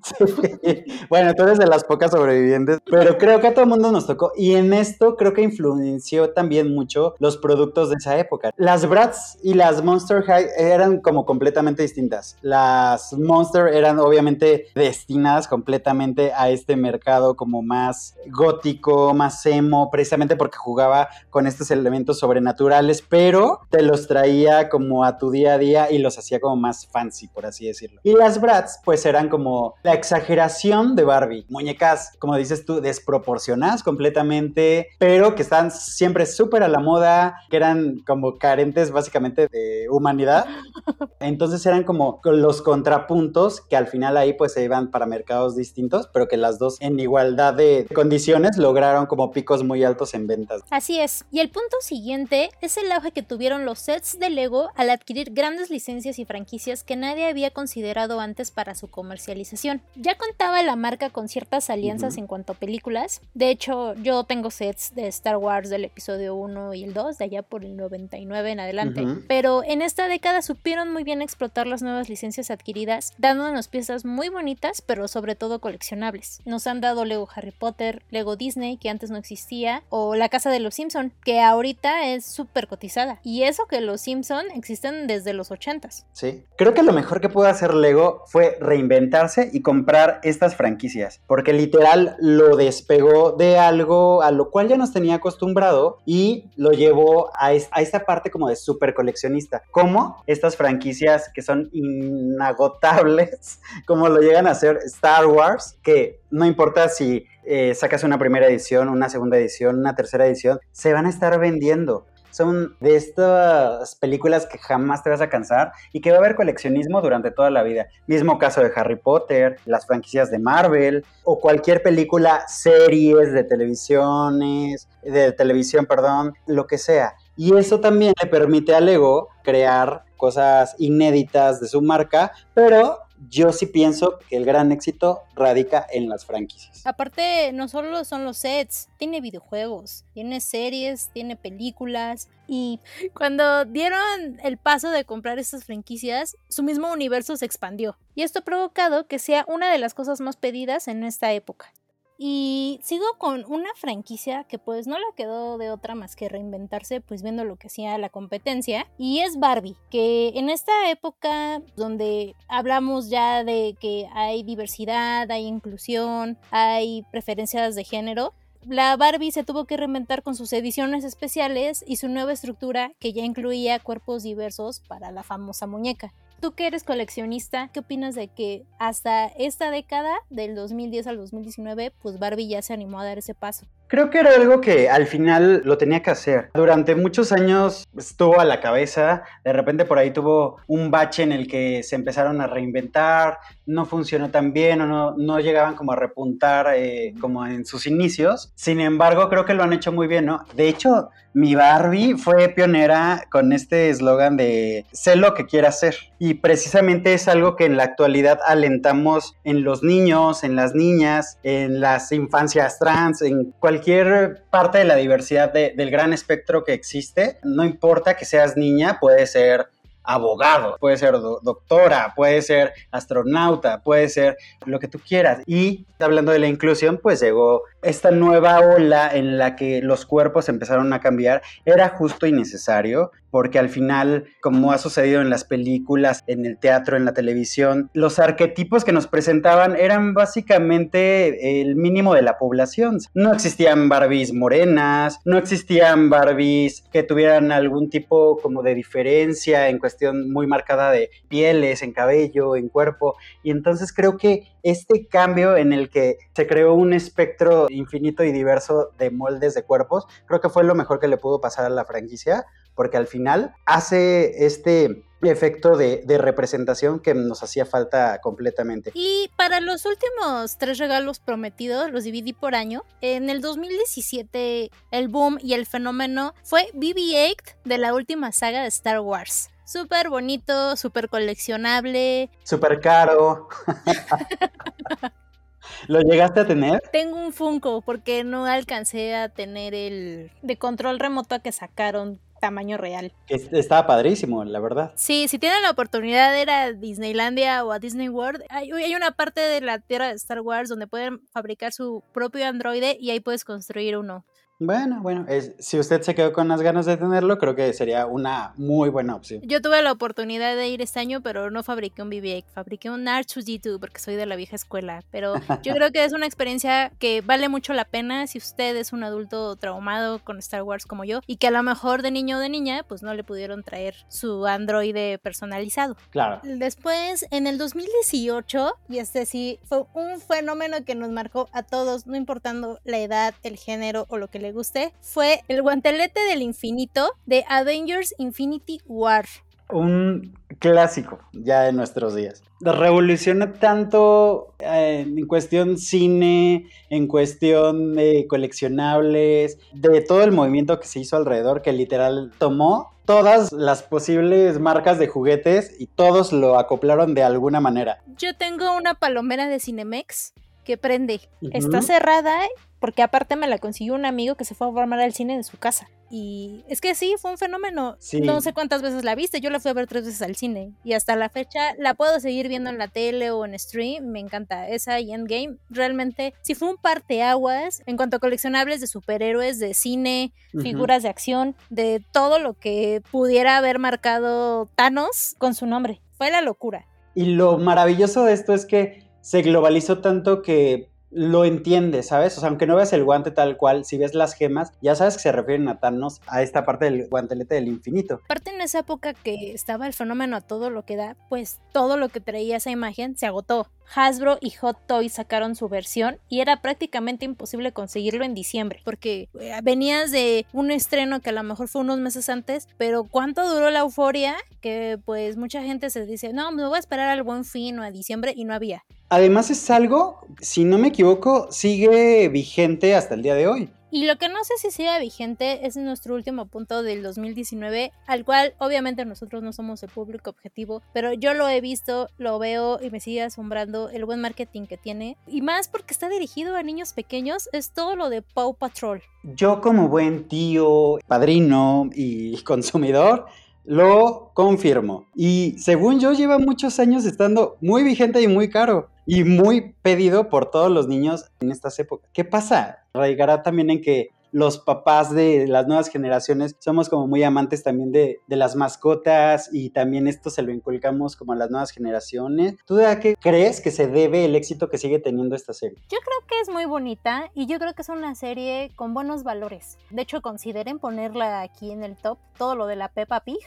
Bueno, tú eres de las pocas sobrevivientes, pero creo que a todo el mundo nos tocó. Y en esto creo que influenció también mucho los productos de esa época. Las Bratz y las Monster High eran como completamente distintas. Las Monster eran obviamente destinadas completamente a este mercado como más gótico, más emo, precisamente porque jugaba con estos elementos sobrenaturales, pero te los traía como a tu día a día y los hacía como más fancy, por así decirlo. Y las Bratz, pues eran como la exageración de Barbie. Muñecas, como dices tú, desproporcionadas completamente, pero que están siempre súper a la moda, que eran como carentes básicamente de humanidad. Entonces eran como los contrapuntos que al final ahí pues se iban para mercados distintos, pero que las dos en igualdad de condiciones lograron como picos muy altos en ventas. Así es. Y el punto siguiente es el auge que obtuvieron los sets de Lego al adquirir grandes licencias y franquicias que nadie había considerado antes para su comercialización. Ya contaba la marca con ciertas alianzas en cuanto a películas. De hecho, yo tengo sets de Star Wars del episodio 1 y el 2, de allá por el 99 en adelante. Pero en esta década supieron muy bien explotar las nuevas licencias adquiridas, dándonos piezas muy bonitas, pero sobre todo coleccionables. Nos han dado Lego Harry Potter, Lego Disney, que antes no existía, o La Casa de los Simpson, que ahorita es súper cotizada. Y eso que los Simpson existen desde los 80s. Sí. Creo que lo mejor que pudo hacer Lego fue reinventarse y comprar estas franquicias, porque literal lo despegó de algo a lo cual ya nos tenía acostumbrado y lo llevó a, esta parte como de súper coleccionista. Como estas franquicias que son inagotables, como lo llegan a hacer Star Wars, que no importa si eh, sacas una primera edición, una segunda edición, una tercera edición, se van a estar vendiendo. Son de estas películas que jamás te vas a cansar y que va a haber coleccionismo durante toda la vida. Mismo caso de Harry Potter, las franquicias de Marvel o cualquier película, series de televisiones, de televisión, perdón, lo que sea. Y eso también le permite a Lego crear cosas inéditas de su marca, pero yo sí pienso que el gran éxito radica en las franquicias. Aparte, no solo son los sets, tiene videojuegos, tiene series, tiene películas. Y cuando dieron el paso de comprar estas franquicias, su mismo universo se expandió. Y esto ha provocado que sea una de las cosas más pedidas en esta época. Y sigo con una franquicia que pues no le quedó de otra más que reinventarse pues viendo lo que hacía la competencia y es Barbie, que en esta época donde hablamos ya de que hay diversidad, hay inclusión, hay preferencias de género, la Barbie se tuvo que reinventar con sus ediciones especiales y su nueva estructura que ya incluía cuerpos diversos para la famosa muñeca. Tú que eres coleccionista, ¿qué opinas de que hasta esta década, del 2010 al 2019, pues Barbie ya se animó a dar ese paso? Creo que era algo que al final lo tenía que hacer. Durante muchos años estuvo a la cabeza, de repente por ahí tuvo un bache en el que se empezaron a reinventar, no funcionó tan bien o no, no llegaban como a repuntar eh, como en sus inicios. Sin embargo, creo que lo han hecho muy bien, ¿no? De hecho, mi Barbie fue pionera con este eslogan de sé lo que quiera hacer. Y precisamente es algo que en la actualidad alentamos en los niños, en las niñas, en las infancias trans, en cualquier parte de la diversidad del gran espectro que existe. No importa que seas niña, puede ser abogado, puede ser doctora, puede ser astronauta, puede ser lo que tú quieras. Y hablando de la inclusión, pues llegó esta nueva ola en la que los cuerpos empezaron a cambiar. Era justo y necesario porque al final, como ha sucedido en las películas, en el teatro, en la televisión, los arquetipos que nos presentaban eran básicamente el mínimo de la población. No existían Barbies morenas, no existían Barbies que tuvieran algún tipo como de diferencia en cuestión muy marcada de pieles, en cabello, en cuerpo. Y entonces creo que este cambio en el que se creó un espectro infinito y diverso de moldes de cuerpos, creo que fue lo mejor que le pudo pasar a la franquicia porque al final hace este efecto de, representación que nos hacía falta completamente. Y para los últimos tres regalos prometidos, los dividí por año. En el 2017, el boom y el fenómeno fue BB-8 de la última saga de Star Wars. Súper bonito, súper coleccionable. Súper caro. ¿Lo llegaste a tener? Tengo un Funko porque no alcancé a tener el de control remoto que sacaron tamaño real. Estaba padrísimo, la verdad. Sí, si tienen la oportunidad de ir a Disneylandia o a Disney World, hay, hay una parte de la tierra de Star Wars donde pueden fabricar su propio androide y ahí puedes construir uno. Bueno, bueno, es, si usted se quedó con las ganas de tenerlo, creo que sería una muy buena opción. Yo tuve la oportunidad de ir este año, pero no fabriqué un BB-8, fabriqué un R2D2 porque soy de la vieja escuela. Pero yo creo que es una experiencia que vale mucho la pena si usted es un adulto traumado con Star Wars como yo y que a lo mejor de niño o de niña, pues no le pudieron traer su androide personalizado. Claro. Después, en el 2018, y este sí fue un fenómeno que nos marcó a todos, no importando la edad, el género o lo que le guste, fue el guantelete del infinito de Avengers Infinity War. un clásico ya de nuestros días. Revoluciona tanto eh, en cuestión cine, en cuestión de coleccionables, de todo el movimiento que se hizo alrededor, que literal tomó todas las posibles marcas de juguetes y todos lo acoplaron de alguna manera. Yo tengo una palomera de Cinemex que prende. Está cerrada porque aparte me la consiguió un amigo que se fue a formar al cine de su casa. Y es que sí, fue un fenómeno. No sé cuántas veces la viste, yo la fui a ver tres veces al cine. Y hasta la fecha la puedo seguir viendo en la tele o en stream. Me encanta esa y Endgame. Realmente, sí fue un parteaguas en cuanto a coleccionables de superhéroes, de cine, figuras de acción, de todo lo que pudiera haber marcado Thanos con su nombre. Fue la locura. Y lo maravilloso de esto es que se globalizó tanto que lo entiendes, ¿sabes? O sea, aunque no veas el guante tal cual, si ves las gemas, ya sabes que se refieren a Thanos, a esta parte del guantelete del infinito. Aparte en esa época que estaba el fenómeno a todo lo que da, pues todo lo que traía esa imagen se agotó. Hasbro y Hot Toys sacaron su versión y era prácticamente imposible conseguirlo en diciembre porque eh, venías de un estreno que a lo mejor fue unos meses antes, pero ¿cuánto duró la euforia? Que pues mucha gente se dice, no, me voy a esperar al buen fin o a diciembre y no había. Además es algo, si no me equivoco, sigue vigente hasta el día de hoy. Y lo que no sé si sigue vigente es nuestro último punto del 2019, al cual obviamente nosotros no somos el público objetivo, pero yo lo he visto, lo veo y me sigue asombrando el buen marketing que tiene. Y más porque está dirigido a niños pequeños, es todo lo de Paw Patrol. Yo como buen tío, padrino y consumidor, lo confirmo. Y según yo, lleva muchos años estando muy vigente y muy caro. Y muy pedido por todos los niños en estas épocas. ¿Qué pasa? Radicará también en que los papás de las nuevas generaciones somos como muy amantes también de, las mascotas y también esto se lo inculcamos como a las nuevas generaciones. ¿Tú de a qué crees que se debe el éxito que sigue teniendo esta serie? Yo creo que es muy bonita y yo creo que es una serie con buenos valores. De hecho, consideren ponerla aquí en el top, todo lo de la Peppa Pig,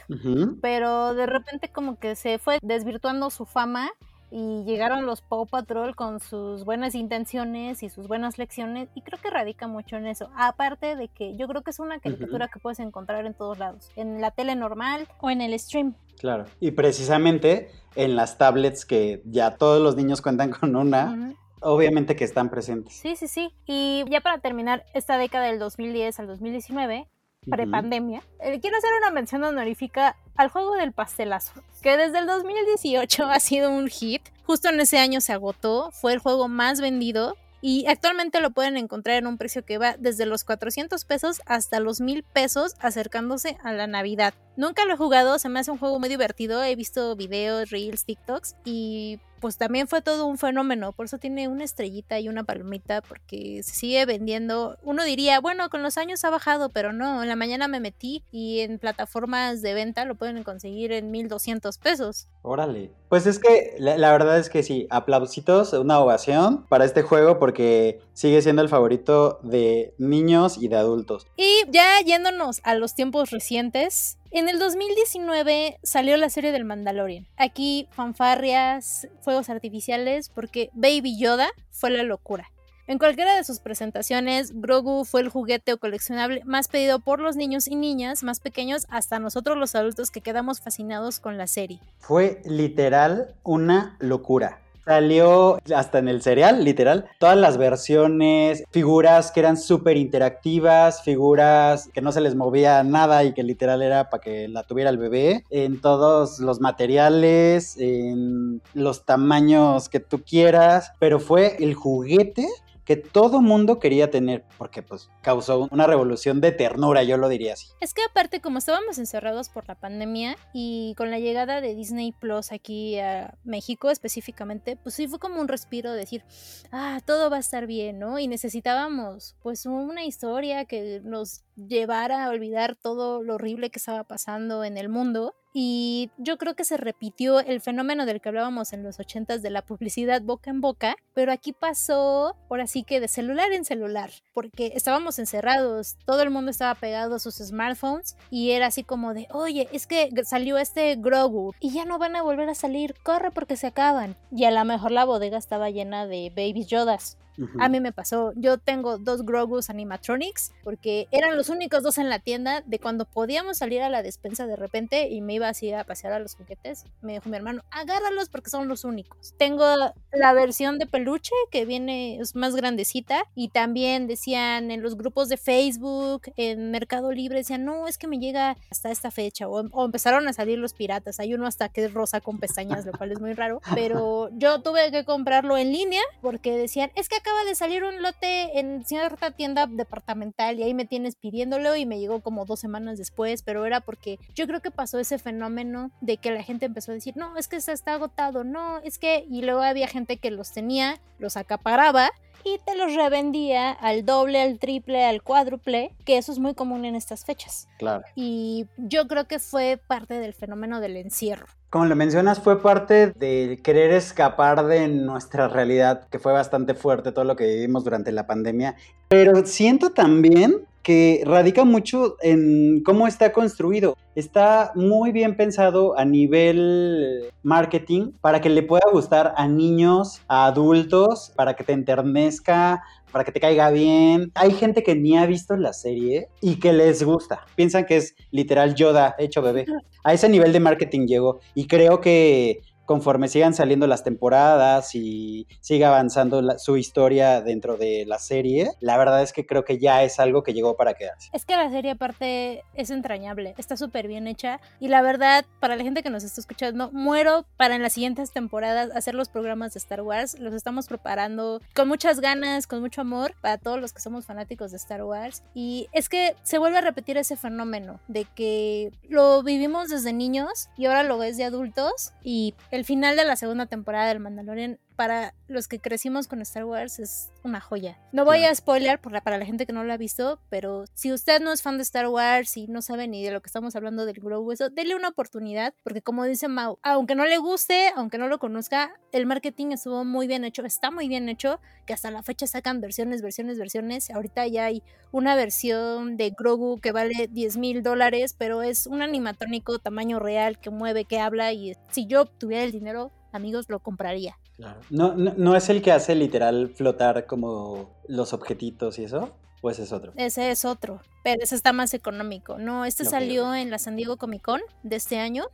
pero de repente como que se fue desvirtuando su fama y llegaron los Paw Patrol con sus buenas intenciones y sus buenas lecciones y creo que radica mucho en eso. Aparte de que yo creo que es una caricatura que puedes encontrar en todos lados, en la tele normal o en el stream. Claro, y precisamente en las tablets que ya todos los niños cuentan con una. Obviamente que están presentes. Sí, sí, sí. Y ya para terminar esta década del 2010 al 2019, prepandemia, eh, quiero hacer una mención honorífica al juego del pastelazo, que desde el 2018 ha sido un hit. Justo en ese año se agotó, fue el juego más vendido y actualmente lo pueden encontrar en un precio que va desde los 400 pesos hasta los 1000 pesos acercándose a la Navidad. Nunca lo he jugado, se me hace un juego muy divertido, he visto videos, reels, TikToks y pues también fue todo un fenómeno, por eso tiene una estrellita y una palomita, porque se sigue vendiendo. Uno diría, bueno, con los años ha bajado, pero no, en la mañana me metí y en plataformas de venta lo pueden conseguir en 1200 pesos. Órale. Pues es que la, verdad es que sí, aplausitos, una ovación para este juego porque sigue siendo el favorito de niños y de adultos. Y ya yéndonos a los tiempos recientes, en el 2019 salió la serie del Mandalorian. Aquí fanfarrias, fuegos artificiales, porque Baby Yoda fue la locura. En cualquiera de sus presentaciones, Grogu fue el juguete o coleccionable más pedido por los niños y niñas más pequeños hasta nosotros los adultos que quedamos fascinados con la serie. Fue literal una locura. Salió hasta en el serial, literal, todas las versiones, figuras que eran súper interactivas, figuras que no se les movía nada y que literal era para que la tuviera el bebé, en todos los materiales, en los tamaños que tú quieras, pero fue el juguete que todo mundo quería tener, porque pues causó una revolución de ternura, yo lo diría así. Es que aparte como estábamos encerrados por la pandemia y con la llegada de Disney Plus aquí a México específicamente, pues sí fue como un respiro de decir, ah, todo va a estar bien, ¿no? Y necesitábamos pues una historia que nos llevara a olvidar todo lo horrible que estaba pasando en el mundo y yo creo que se repitió el fenómeno del que hablábamos en los ochentas de la publicidad boca en boca, pero aquí pasó por así que de celular en celular, porque estábamos encerrados, todo el mundo estaba pegado a sus smartphones y era así como de, oye, es que salió este Grogu y ya no van a volver a salir, corre porque se acaban. Y a lo mejor la bodega estaba llena de babies Yodas A mí me pasó. Yo tengo dos Grogu's animatronics porque eran los únicos dos en la tienda de cuando podíamos salir a la despensa de repente y me iba así a pasear a los juguetes. Me dijo mi hermano, agárralos porque son los únicos. Tengo la versión de peluche que viene, es más grandecita y también decían en los grupos de Facebook, en Mercado Libre, decían, no, es que me llega hasta esta fecha o, o empezaron a salir los piratas. Hay uno hasta que es rosa con pestañas, lo cual es muy raro, pero yo tuve que comprarlo en línea porque decían, es que acaba de salir un lote en cierta tienda departamental y ahí me tienes pidiéndolo y me llegó como dos semanas después, pero era porque yo creo que pasó ese fenómeno de que la gente empezó a decir, no, es que se está agotado, no, es que, y luego había gente que los tenía, los acaparaba y te los revendía al doble, al triple, al cuádruple, que eso es muy común en estas fechas. Claro. Y yo creo que fue parte del fenómeno del encierro. Como lo mencionas, fue parte de querer escapar de nuestra realidad, que fue bastante fuerte todo lo que vivimos durante la pandemia. Pero siento también que radica mucho en cómo está construido. Está muy bien pensado a nivel marketing para que le pueda gustar a niños, a adultos, para que te enternezca, para que te caiga bien. Hay gente que ni ha visto la serie y que les gusta. Piensan que es literal Yoda hecho bebé. A ese nivel de marketing llegó y creo que conforme sigan saliendo las temporadas y siga avanzando su historia dentro de la serie, la verdad es que creo que ya es algo que llegó para quedarse. Es que la serie aparte es entrañable, está súper bien hecha y la verdad, para la gente que nos está escuchando, muero para en las siguientes temporadas hacer los programas de Star Wars, los estamos preparando con muchas ganas, con mucho amor para todos los que somos fanáticos de Star Wars y es que se vuelve a repetir ese fenómeno de que lo vivimos desde niños y ahora lo ves de adultos y final de la segunda temporada del Mandalorian para los que crecimos con Star Wars es una joya. No voy a spoiler para la gente que no lo ha visto, pero si usted no es fan de Star Wars y no sabe ni de lo que estamos hablando del Grogu, eso, dele una oportunidad, porque como dice Mau, aunque no le guste, aunque no lo conozca, el marketing estuvo muy bien hecho, está muy bien hecho, que hasta la fecha sacan versiones, versiones, versiones. Ahorita ya hay una versión de Grogu que vale 10 mil dólares, pero es un animatrónico tamaño real que mueve, que habla y si yo tuviera el dinero, amigos, lo compraría. No, no, no, es el que hace literal flotar como los objetitos y eso? ¿O ese es otro? Ese es otro, pero ese está más económico. No, este salió en la San Diego Comic Con de este año.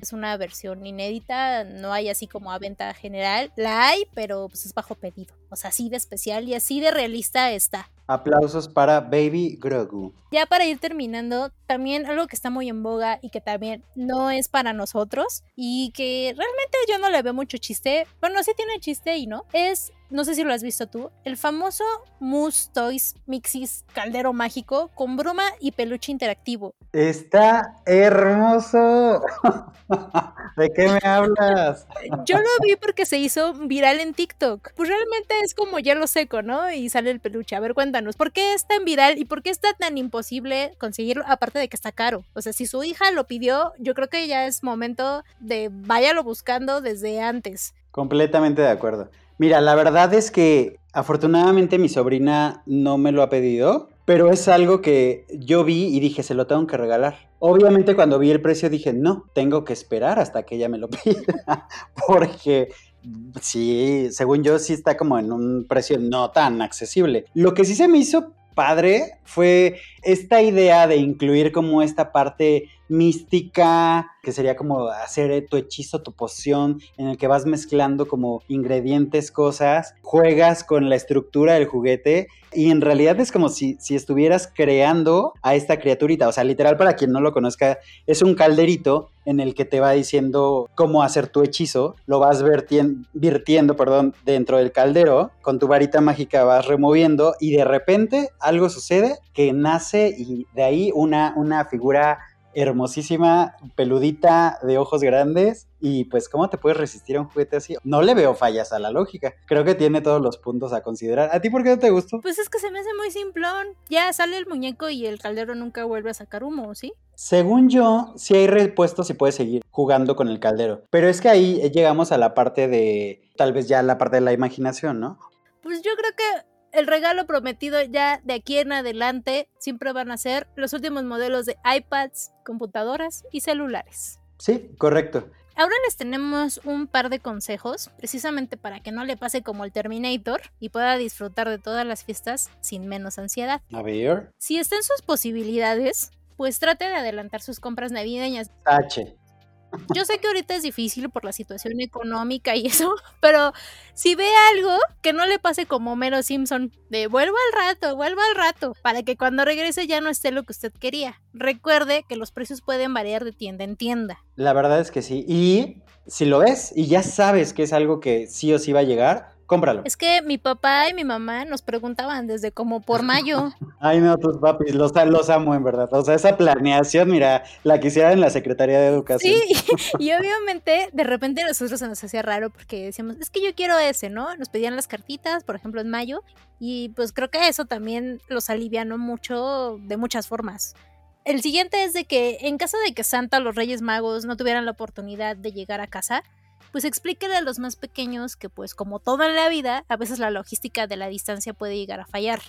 Es una versión inédita, no hay así como a venta general. La hay, pero pues es bajo pedido. O sea, así de especial y así de realista está. Aplausos para Baby Grogu. Ya para ir terminando, también algo que está muy en boga y que también no es para nosotros y que realmente yo no le veo mucho chiste. Bueno, sí tiene chiste y no. Es no sé si lo has visto tú, el famoso Moose Toys Mixis Caldero Mágico con broma y peluche interactivo. Está hermoso. ¿De qué me hablas? Yo lo vi porque se hizo viral en TikTok. Pues realmente es como hielo seco, ¿no? Y sale el peluche. A ver, cuéntanos, ¿por qué es tan viral y por qué está tan imposible conseguirlo? Aparte de que está caro. O sea, si su hija lo pidió, yo creo que ya es momento de váyalo buscando desde antes. Completamente de acuerdo. Mira, la verdad es que afortunadamente mi sobrina no me lo ha pedido, pero es algo que yo vi y dije, se lo tengo que regalar. Obviamente cuando vi el precio dije, no, tengo que esperar hasta que ella me lo pida, porque sí, según yo sí está como en un precio no tan accesible. Lo que sí se me hizo padre fue esta idea de incluir como esta parte mística, que sería como hacer tu hechizo, tu poción, en el que vas mezclando como ingredientes, cosas, juegas con la estructura del juguete y en realidad es como si, si estuvieras creando a esta criaturita. O sea, literal, para quien no lo conozca, es un calderito en el que te va diciendo cómo hacer tu hechizo, lo vas virtiendo perdón, dentro del caldero, con tu varita mágica vas removiendo y de repente algo sucede que nace y de ahí una, una figura hermosísima, peludita, de ojos grandes. Y pues, ¿cómo te puedes resistir a un juguete así? No le veo fallas a la lógica. Creo que tiene todos los puntos a considerar. ¿A ti por qué no te gustó? Pues es que se me hace muy simplón. Ya sale el muñeco y el caldero nunca vuelve a sacar humo, ¿sí? Según yo, si hay repuestos y puedes seguir jugando con el caldero. Pero es que ahí llegamos a la parte de, tal vez ya la parte de la imaginación, ¿no? Pues yo creo que el regalo prometido ya de aquí en adelante siempre van a ser los últimos modelos de iPads, computadoras y celulares. Sí, correcto. Ahora les tenemos un par de consejos, precisamente para que no le pase como el Terminator y pueda disfrutar de todas las fiestas sin menos ansiedad. A ver. Si está en sus posibilidades, pues trate de adelantar sus compras navideñas. H. Yo sé que ahorita es difícil por la situación económica y eso, pero si ve algo, que no le pase como Mero Simpson, de vuelvo al rato, vuelvo al rato, para que cuando regrese ya no esté lo que usted quería. Recuerde que los precios pueden variar de tienda en tienda. La verdad es que sí. Y si lo ves y ya sabes que es algo que sí o sí va a llegar, cómpralo. Es que mi papá y mi mamá nos preguntaban desde como por mayo. Ay, no, tus papis, los, los amo en verdad. O sea, esa planeación, mira, la quisiera en la Secretaría de Educación. Sí, y obviamente de repente a nosotros se nos hacía raro porque decíamos, es que yo quiero ese, ¿no? Nos pedían las cartitas, por ejemplo, en mayo, y pues creo que eso también los alivianó mucho de muchas formas. El siguiente es de que en caso de que Santa o los Reyes Magos no tuvieran la oportunidad de llegar a casa, pues explíquele a los más pequeños que pues como todo en la vida, a veces la logística de la distancia puede llegar a fallar.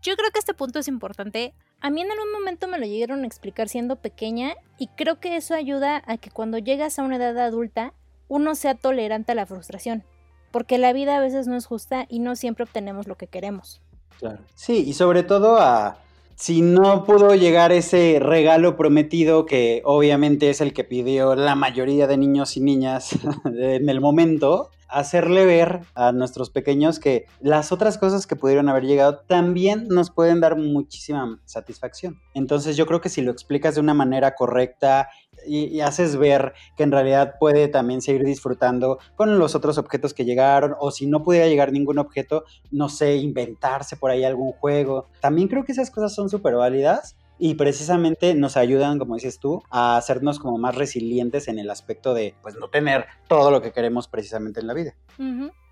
Yo creo que este punto es importante. A mí en algún momento me lo llegaron a explicar siendo pequeña y creo que eso ayuda a que cuando llegas a una edad adulta uno sea tolerante a la frustración, porque la vida a veces no es justa y no siempre obtenemos lo que queremos. Claro. Sí, y sobre todo a si no pudo llegar ese regalo prometido que obviamente es el que pidió la mayoría de niños y niñas en el momento, hacerle ver a nuestros pequeños que las otras cosas que pudieron haber llegado también nos pueden dar muchísima satisfacción. Entonces yo creo que si lo explicas de una manera correcta y, haces ver que en realidad puede también seguir disfrutando con los otros objetos que llegaron o si no pudiera llegar ningún objeto, no sé, inventarse por ahí algún juego. También creo que esas cosas son súper válidas y precisamente nos ayudan, como dices tú, a hacernos como más resilientes en el aspecto de pues no tener todo lo que queremos precisamente en la vida.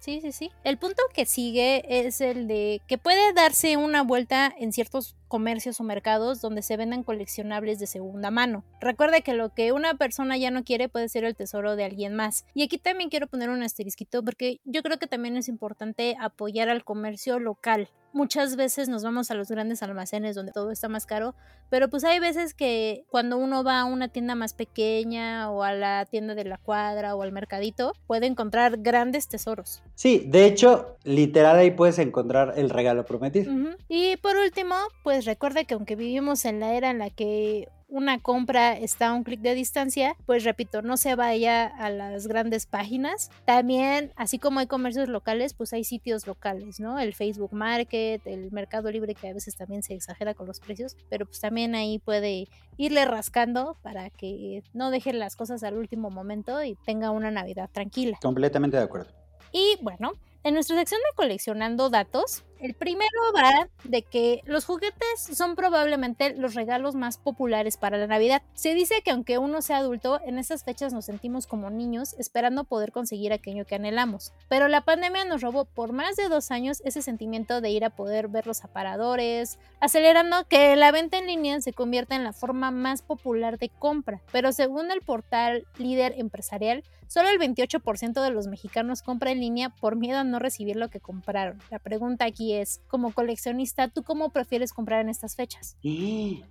Sí, sí, sí. El punto que sigue es el de que puede darse una vuelta en ciertos comercios o mercados donde se vendan coleccionables de segunda mano. Recuerde que lo que una persona ya no quiere puede ser el tesoro de alguien más. Y aquí también quiero poner un asterisquito porque yo creo que también es importante apoyar al comercio local muchas veces nos vamos a los grandes almacenes donde todo está más caro, pero pues hay veces que cuando uno va a una tienda más pequeña o a la tienda de la cuadra o al mercadito, puede encontrar grandes tesoros. Sí, de hecho, literal ahí puedes encontrar el regalo prometido. Y por último, pues recuerda que aunque vivimos en la era en la que una compra está a un clic de distancia, pues repito, no se vaya a las grandes páginas. También, así como hay comercios locales, pues hay sitios locales, ¿no? El Facebook Market, el Mercado Libre, que a veces también se exagera con los precios, pero pues también ahí puede irle rascando para que no deje las cosas al último momento y tenga una Navidad tranquila. Completamente de acuerdo. Y bueno, en nuestra sección de coleccionando datos, el primero va de que los juguetes son probablemente los regalos más populares para la Navidad. Se dice que aunque uno sea adulto, en esas fechas nos sentimos como niños esperando poder conseguir aquello que anhelamos. Pero la pandemia nos robó por más de dos años ese sentimiento de ir a poder ver los aparadores, acelerando que la venta en línea se convierta en la forma más popular de compra. Pero según el portal líder empresarial, solo el 28% de los mexicanos compra en línea por miedo a no recibir lo que compraron. La pregunta aquí como coleccionista, ¿tú cómo prefieres comprar en estas fechas?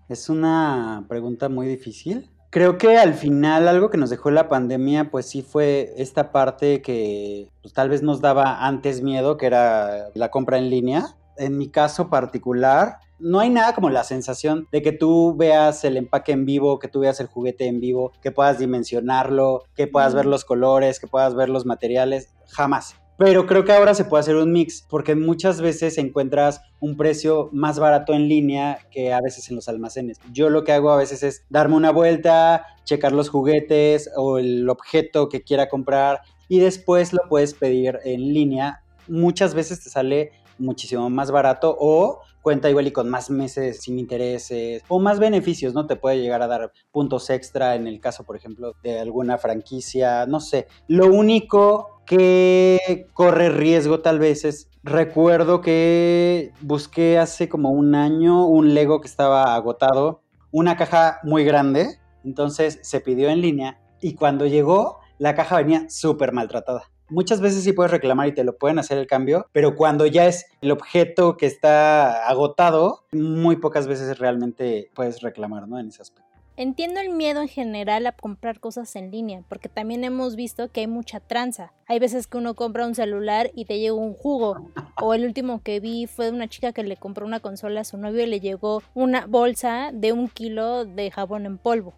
Es una pregunta muy difícil. Creo que al final algo que nos dejó la pandemia, pues sí fue esta parte que pues, tal vez nos daba antes miedo, que era la compra en línea. En mi caso particular, no hay nada como la sensación de que tú veas el empaque en vivo, que tú veas el juguete en vivo, que puedas dimensionarlo, que puedas ver los colores, que puedas ver los materiales. Jamás. Pero creo que ahora se puede hacer un mix, porque muchas veces encuentras un precio más barato en línea que a veces en los almacenes. Yo lo que hago a veces es darme una vuelta, checar los juguetes o el objeto que quiera comprar y después lo puedes pedir en línea. Muchas veces te sale muchísimo más barato o cuenta igual y con más meses sin intereses o más beneficios, ¿no? Te puede llegar a dar puntos extra en el caso, por ejemplo, de alguna franquicia, no sé. Lo único que corre riesgo tal vez es, recuerdo que busqué hace como un año un Lego que estaba agotado, una caja muy grande, entonces se pidió en línea y cuando llegó la caja venía súper maltratada. Muchas veces sí puedes reclamar y te lo pueden hacer el cambio, pero cuando ya es el objeto que está agotado, muy pocas veces realmente puedes reclamar, ¿no? En ese aspecto. Entiendo el miedo en general a comprar cosas en línea, porque también hemos visto que hay mucha tranza. Hay veces que uno compra un celular y te llega un jugo. O el último que vi fue de una chica que le compró una consola a su novio y le llegó una bolsa de un kilo de jabón en polvo.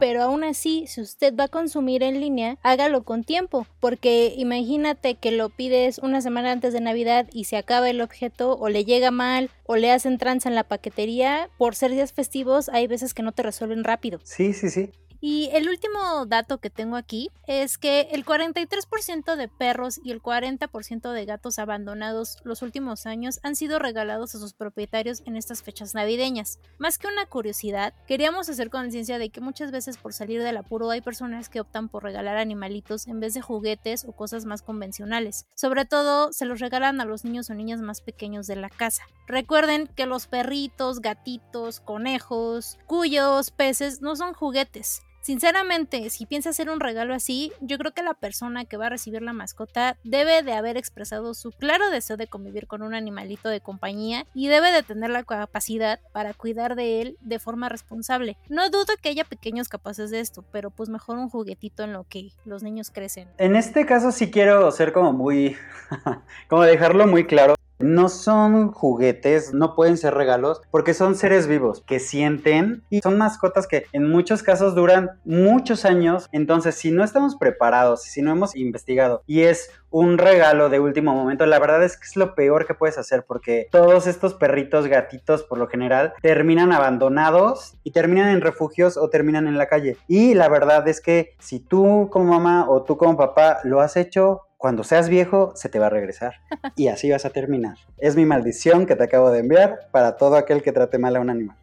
Pero aún así, si usted va a consumir en línea, hágalo con tiempo, porque imagínate que lo pides una semana antes de Navidad y se acaba el objeto o le llega mal o le hacen tranza en la paquetería. Por ser días festivos, hay veces que no te resuelven rápido. Sí, sí, sí. Y el último dato que tengo aquí es que el 43% de perros y el 40% de gatos abandonados los últimos años han sido regalados a sus propietarios en estas fechas navideñas. Más que una curiosidad, queríamos hacer conciencia de que muchas veces por salir del apuro hay personas que optan por regalar animalitos en vez de juguetes o cosas más convencionales. Sobre todo se los regalan a los niños o niñas más pequeños de la casa. Recuerden que los perritos, gatitos, conejos, cuyos, peces no son juguetes Sinceramente, si piensa hacer un regalo así, yo creo que la persona que va a recibir la mascota debe de haber expresado su claro deseo de convivir con un animalito de compañía y debe de tener la capacidad para cuidar de él de forma responsable. No dudo que haya pequeños capaces de esto, pero pues mejor un juguetito en lo que los niños crecen. En este caso sí quiero ser como muy, como dejarlo muy claro. No son juguetes, no pueden ser regalos, porque son seres vivos que sienten y son mascotas que en muchos casos duran muchos años. Entonces, si no estamos preparados, si no hemos investigado y es un regalo de último momento, la verdad es que es lo peor que puedes hacer porque todos estos perritos, gatitos, por lo general, terminan abandonados y terminan en refugios o terminan en la calle. Y la verdad es que si tú como mamá o tú como papá lo has hecho, cuando seas viejo se te va a regresar y así vas a terminar. Es mi maldición que te acabo de enviar para todo aquel que trate mal a un animal.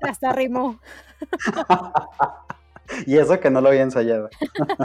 Hasta rimó. y eso que no lo había ensayado.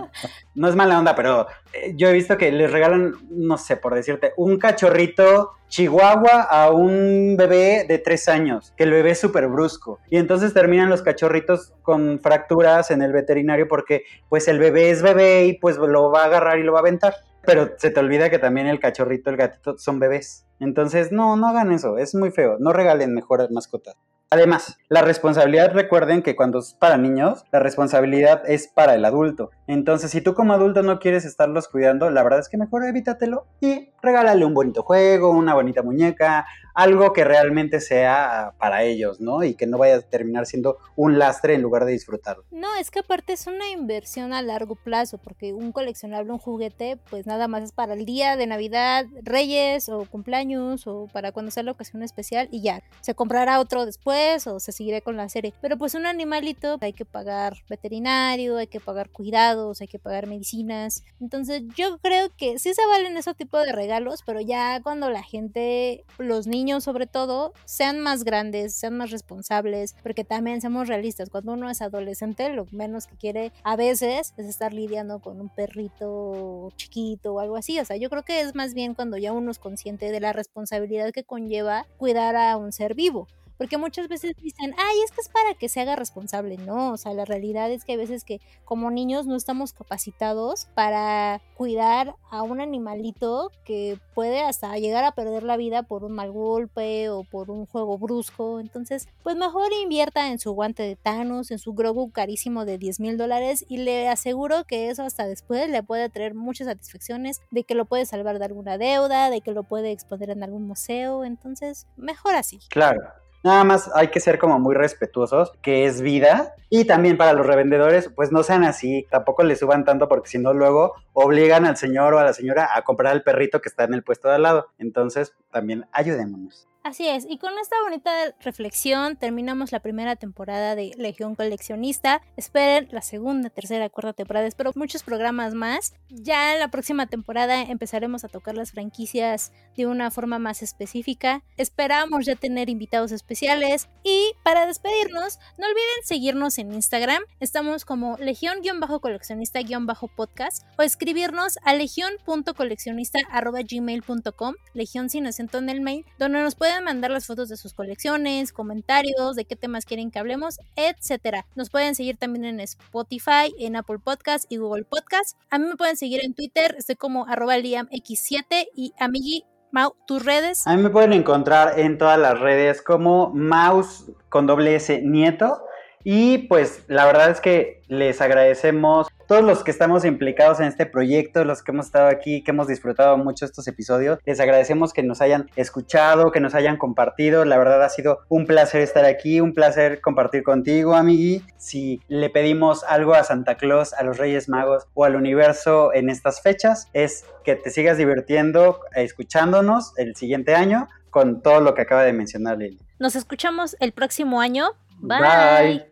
no es mala onda, pero eh, yo he visto que les regalan, no sé, por decirte, un cachorrito chihuahua a un bebé de tres años, que el bebé es súper brusco. Y entonces terminan los cachorritos con fracturas en el veterinario porque pues el bebé es bebé y pues lo va a agarrar y lo va a aventar. Pero se te olvida que también el cachorrito, el gatito son bebés. Entonces, no, no hagan eso, es muy feo. No regalen mejores mascotas. Además, la responsabilidad, recuerden que cuando es para niños, la responsabilidad es para el adulto. Entonces, si tú como adulto no quieres estarlos cuidando, la verdad es que mejor evítatelo y regálale un bonito juego, una bonita muñeca, algo que realmente sea para ellos, ¿no? Y que no vaya a terminar siendo un lastre en lugar de disfrutarlo. No, es que aparte es una inversión a largo plazo, porque un coleccionable, un juguete, pues nada más es para el día de Navidad, Reyes o cumpleaños o para cuando sea la ocasión especial y ya. Se comprará otro después o se seguirá con la serie. Pero pues un animalito hay que pagar veterinario, hay que pagar cuidados, hay que pagar medicinas. Entonces yo creo que sí se valen ese tipo de regalos, pero ya cuando la gente, los niños, sobre todo sean más grandes, sean más responsables, porque también seamos realistas, cuando uno es adolescente lo menos que quiere a veces es estar lidiando con un perrito chiquito o algo así, o sea, yo creo que es más bien cuando ya uno es consciente de la responsabilidad que conlleva cuidar a un ser vivo. Porque muchas veces dicen, ay, es que es para que se haga responsable. No, o sea, la realidad es que hay veces que como niños no estamos capacitados para cuidar a un animalito que puede hasta llegar a perder la vida por un mal golpe o por un juego brusco. Entonces, pues mejor invierta en su guante de Thanos, en su Grogu carísimo de 10 mil dólares y le aseguro que eso hasta después le puede traer muchas satisfacciones de que lo puede salvar de alguna deuda, de que lo puede exponer en algún museo. Entonces, mejor así. Claro. Nada más hay que ser como muy respetuosos, que es vida. Y también para los revendedores, pues no sean así, tampoco le suban tanto porque si no luego obligan al señor o a la señora a comprar el perrito que está en el puesto de al lado. Entonces también ayudémonos. Así es, y con esta bonita reflexión terminamos la primera temporada de Legión Coleccionista. Esperen la segunda, tercera, cuarta temporada, espero muchos programas más. Ya en la próxima temporada empezaremos a tocar las franquicias de una forma más específica. Esperamos ya tener invitados especiales y para despedirnos, no olviden seguirnos en Instagram. Estamos como legión-coleccionista-podcast o escribirnos a legión.coleccionista.gmail.com, legión sin acento en el mail, donde nos pueden mandar las fotos de sus colecciones, comentarios, de qué temas quieren que hablemos, etcétera. Nos pueden seguir también en Spotify, en Apple Podcast y Google Podcast. A mí me pueden seguir en Twitter, estoy como arroba liamx7 y amigui Mau, tus redes. A mí me pueden encontrar en todas las redes como Mouse con doble S Nieto Y pues la verdad es que les agradecemos todos los que estamos implicados en este proyecto, los que hemos estado aquí, que hemos disfrutado mucho estos episodios. Les agradecemos que nos hayan escuchado, que nos hayan compartido. La verdad ha sido un placer estar aquí, un placer compartir contigo, amigui. Si le pedimos algo a Santa Claus, a los Reyes Magos o al universo en estas fechas, es que te sigas divirtiendo escuchándonos el siguiente año con todo lo que acaba de mencionar Lili. Nos escuchamos el próximo año. Bye.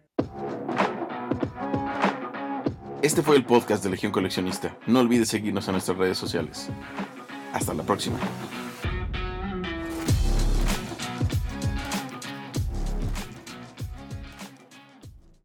Este fue el podcast de Legión Coleccionista. No olvides seguirnos en nuestras redes sociales. Hasta la próxima.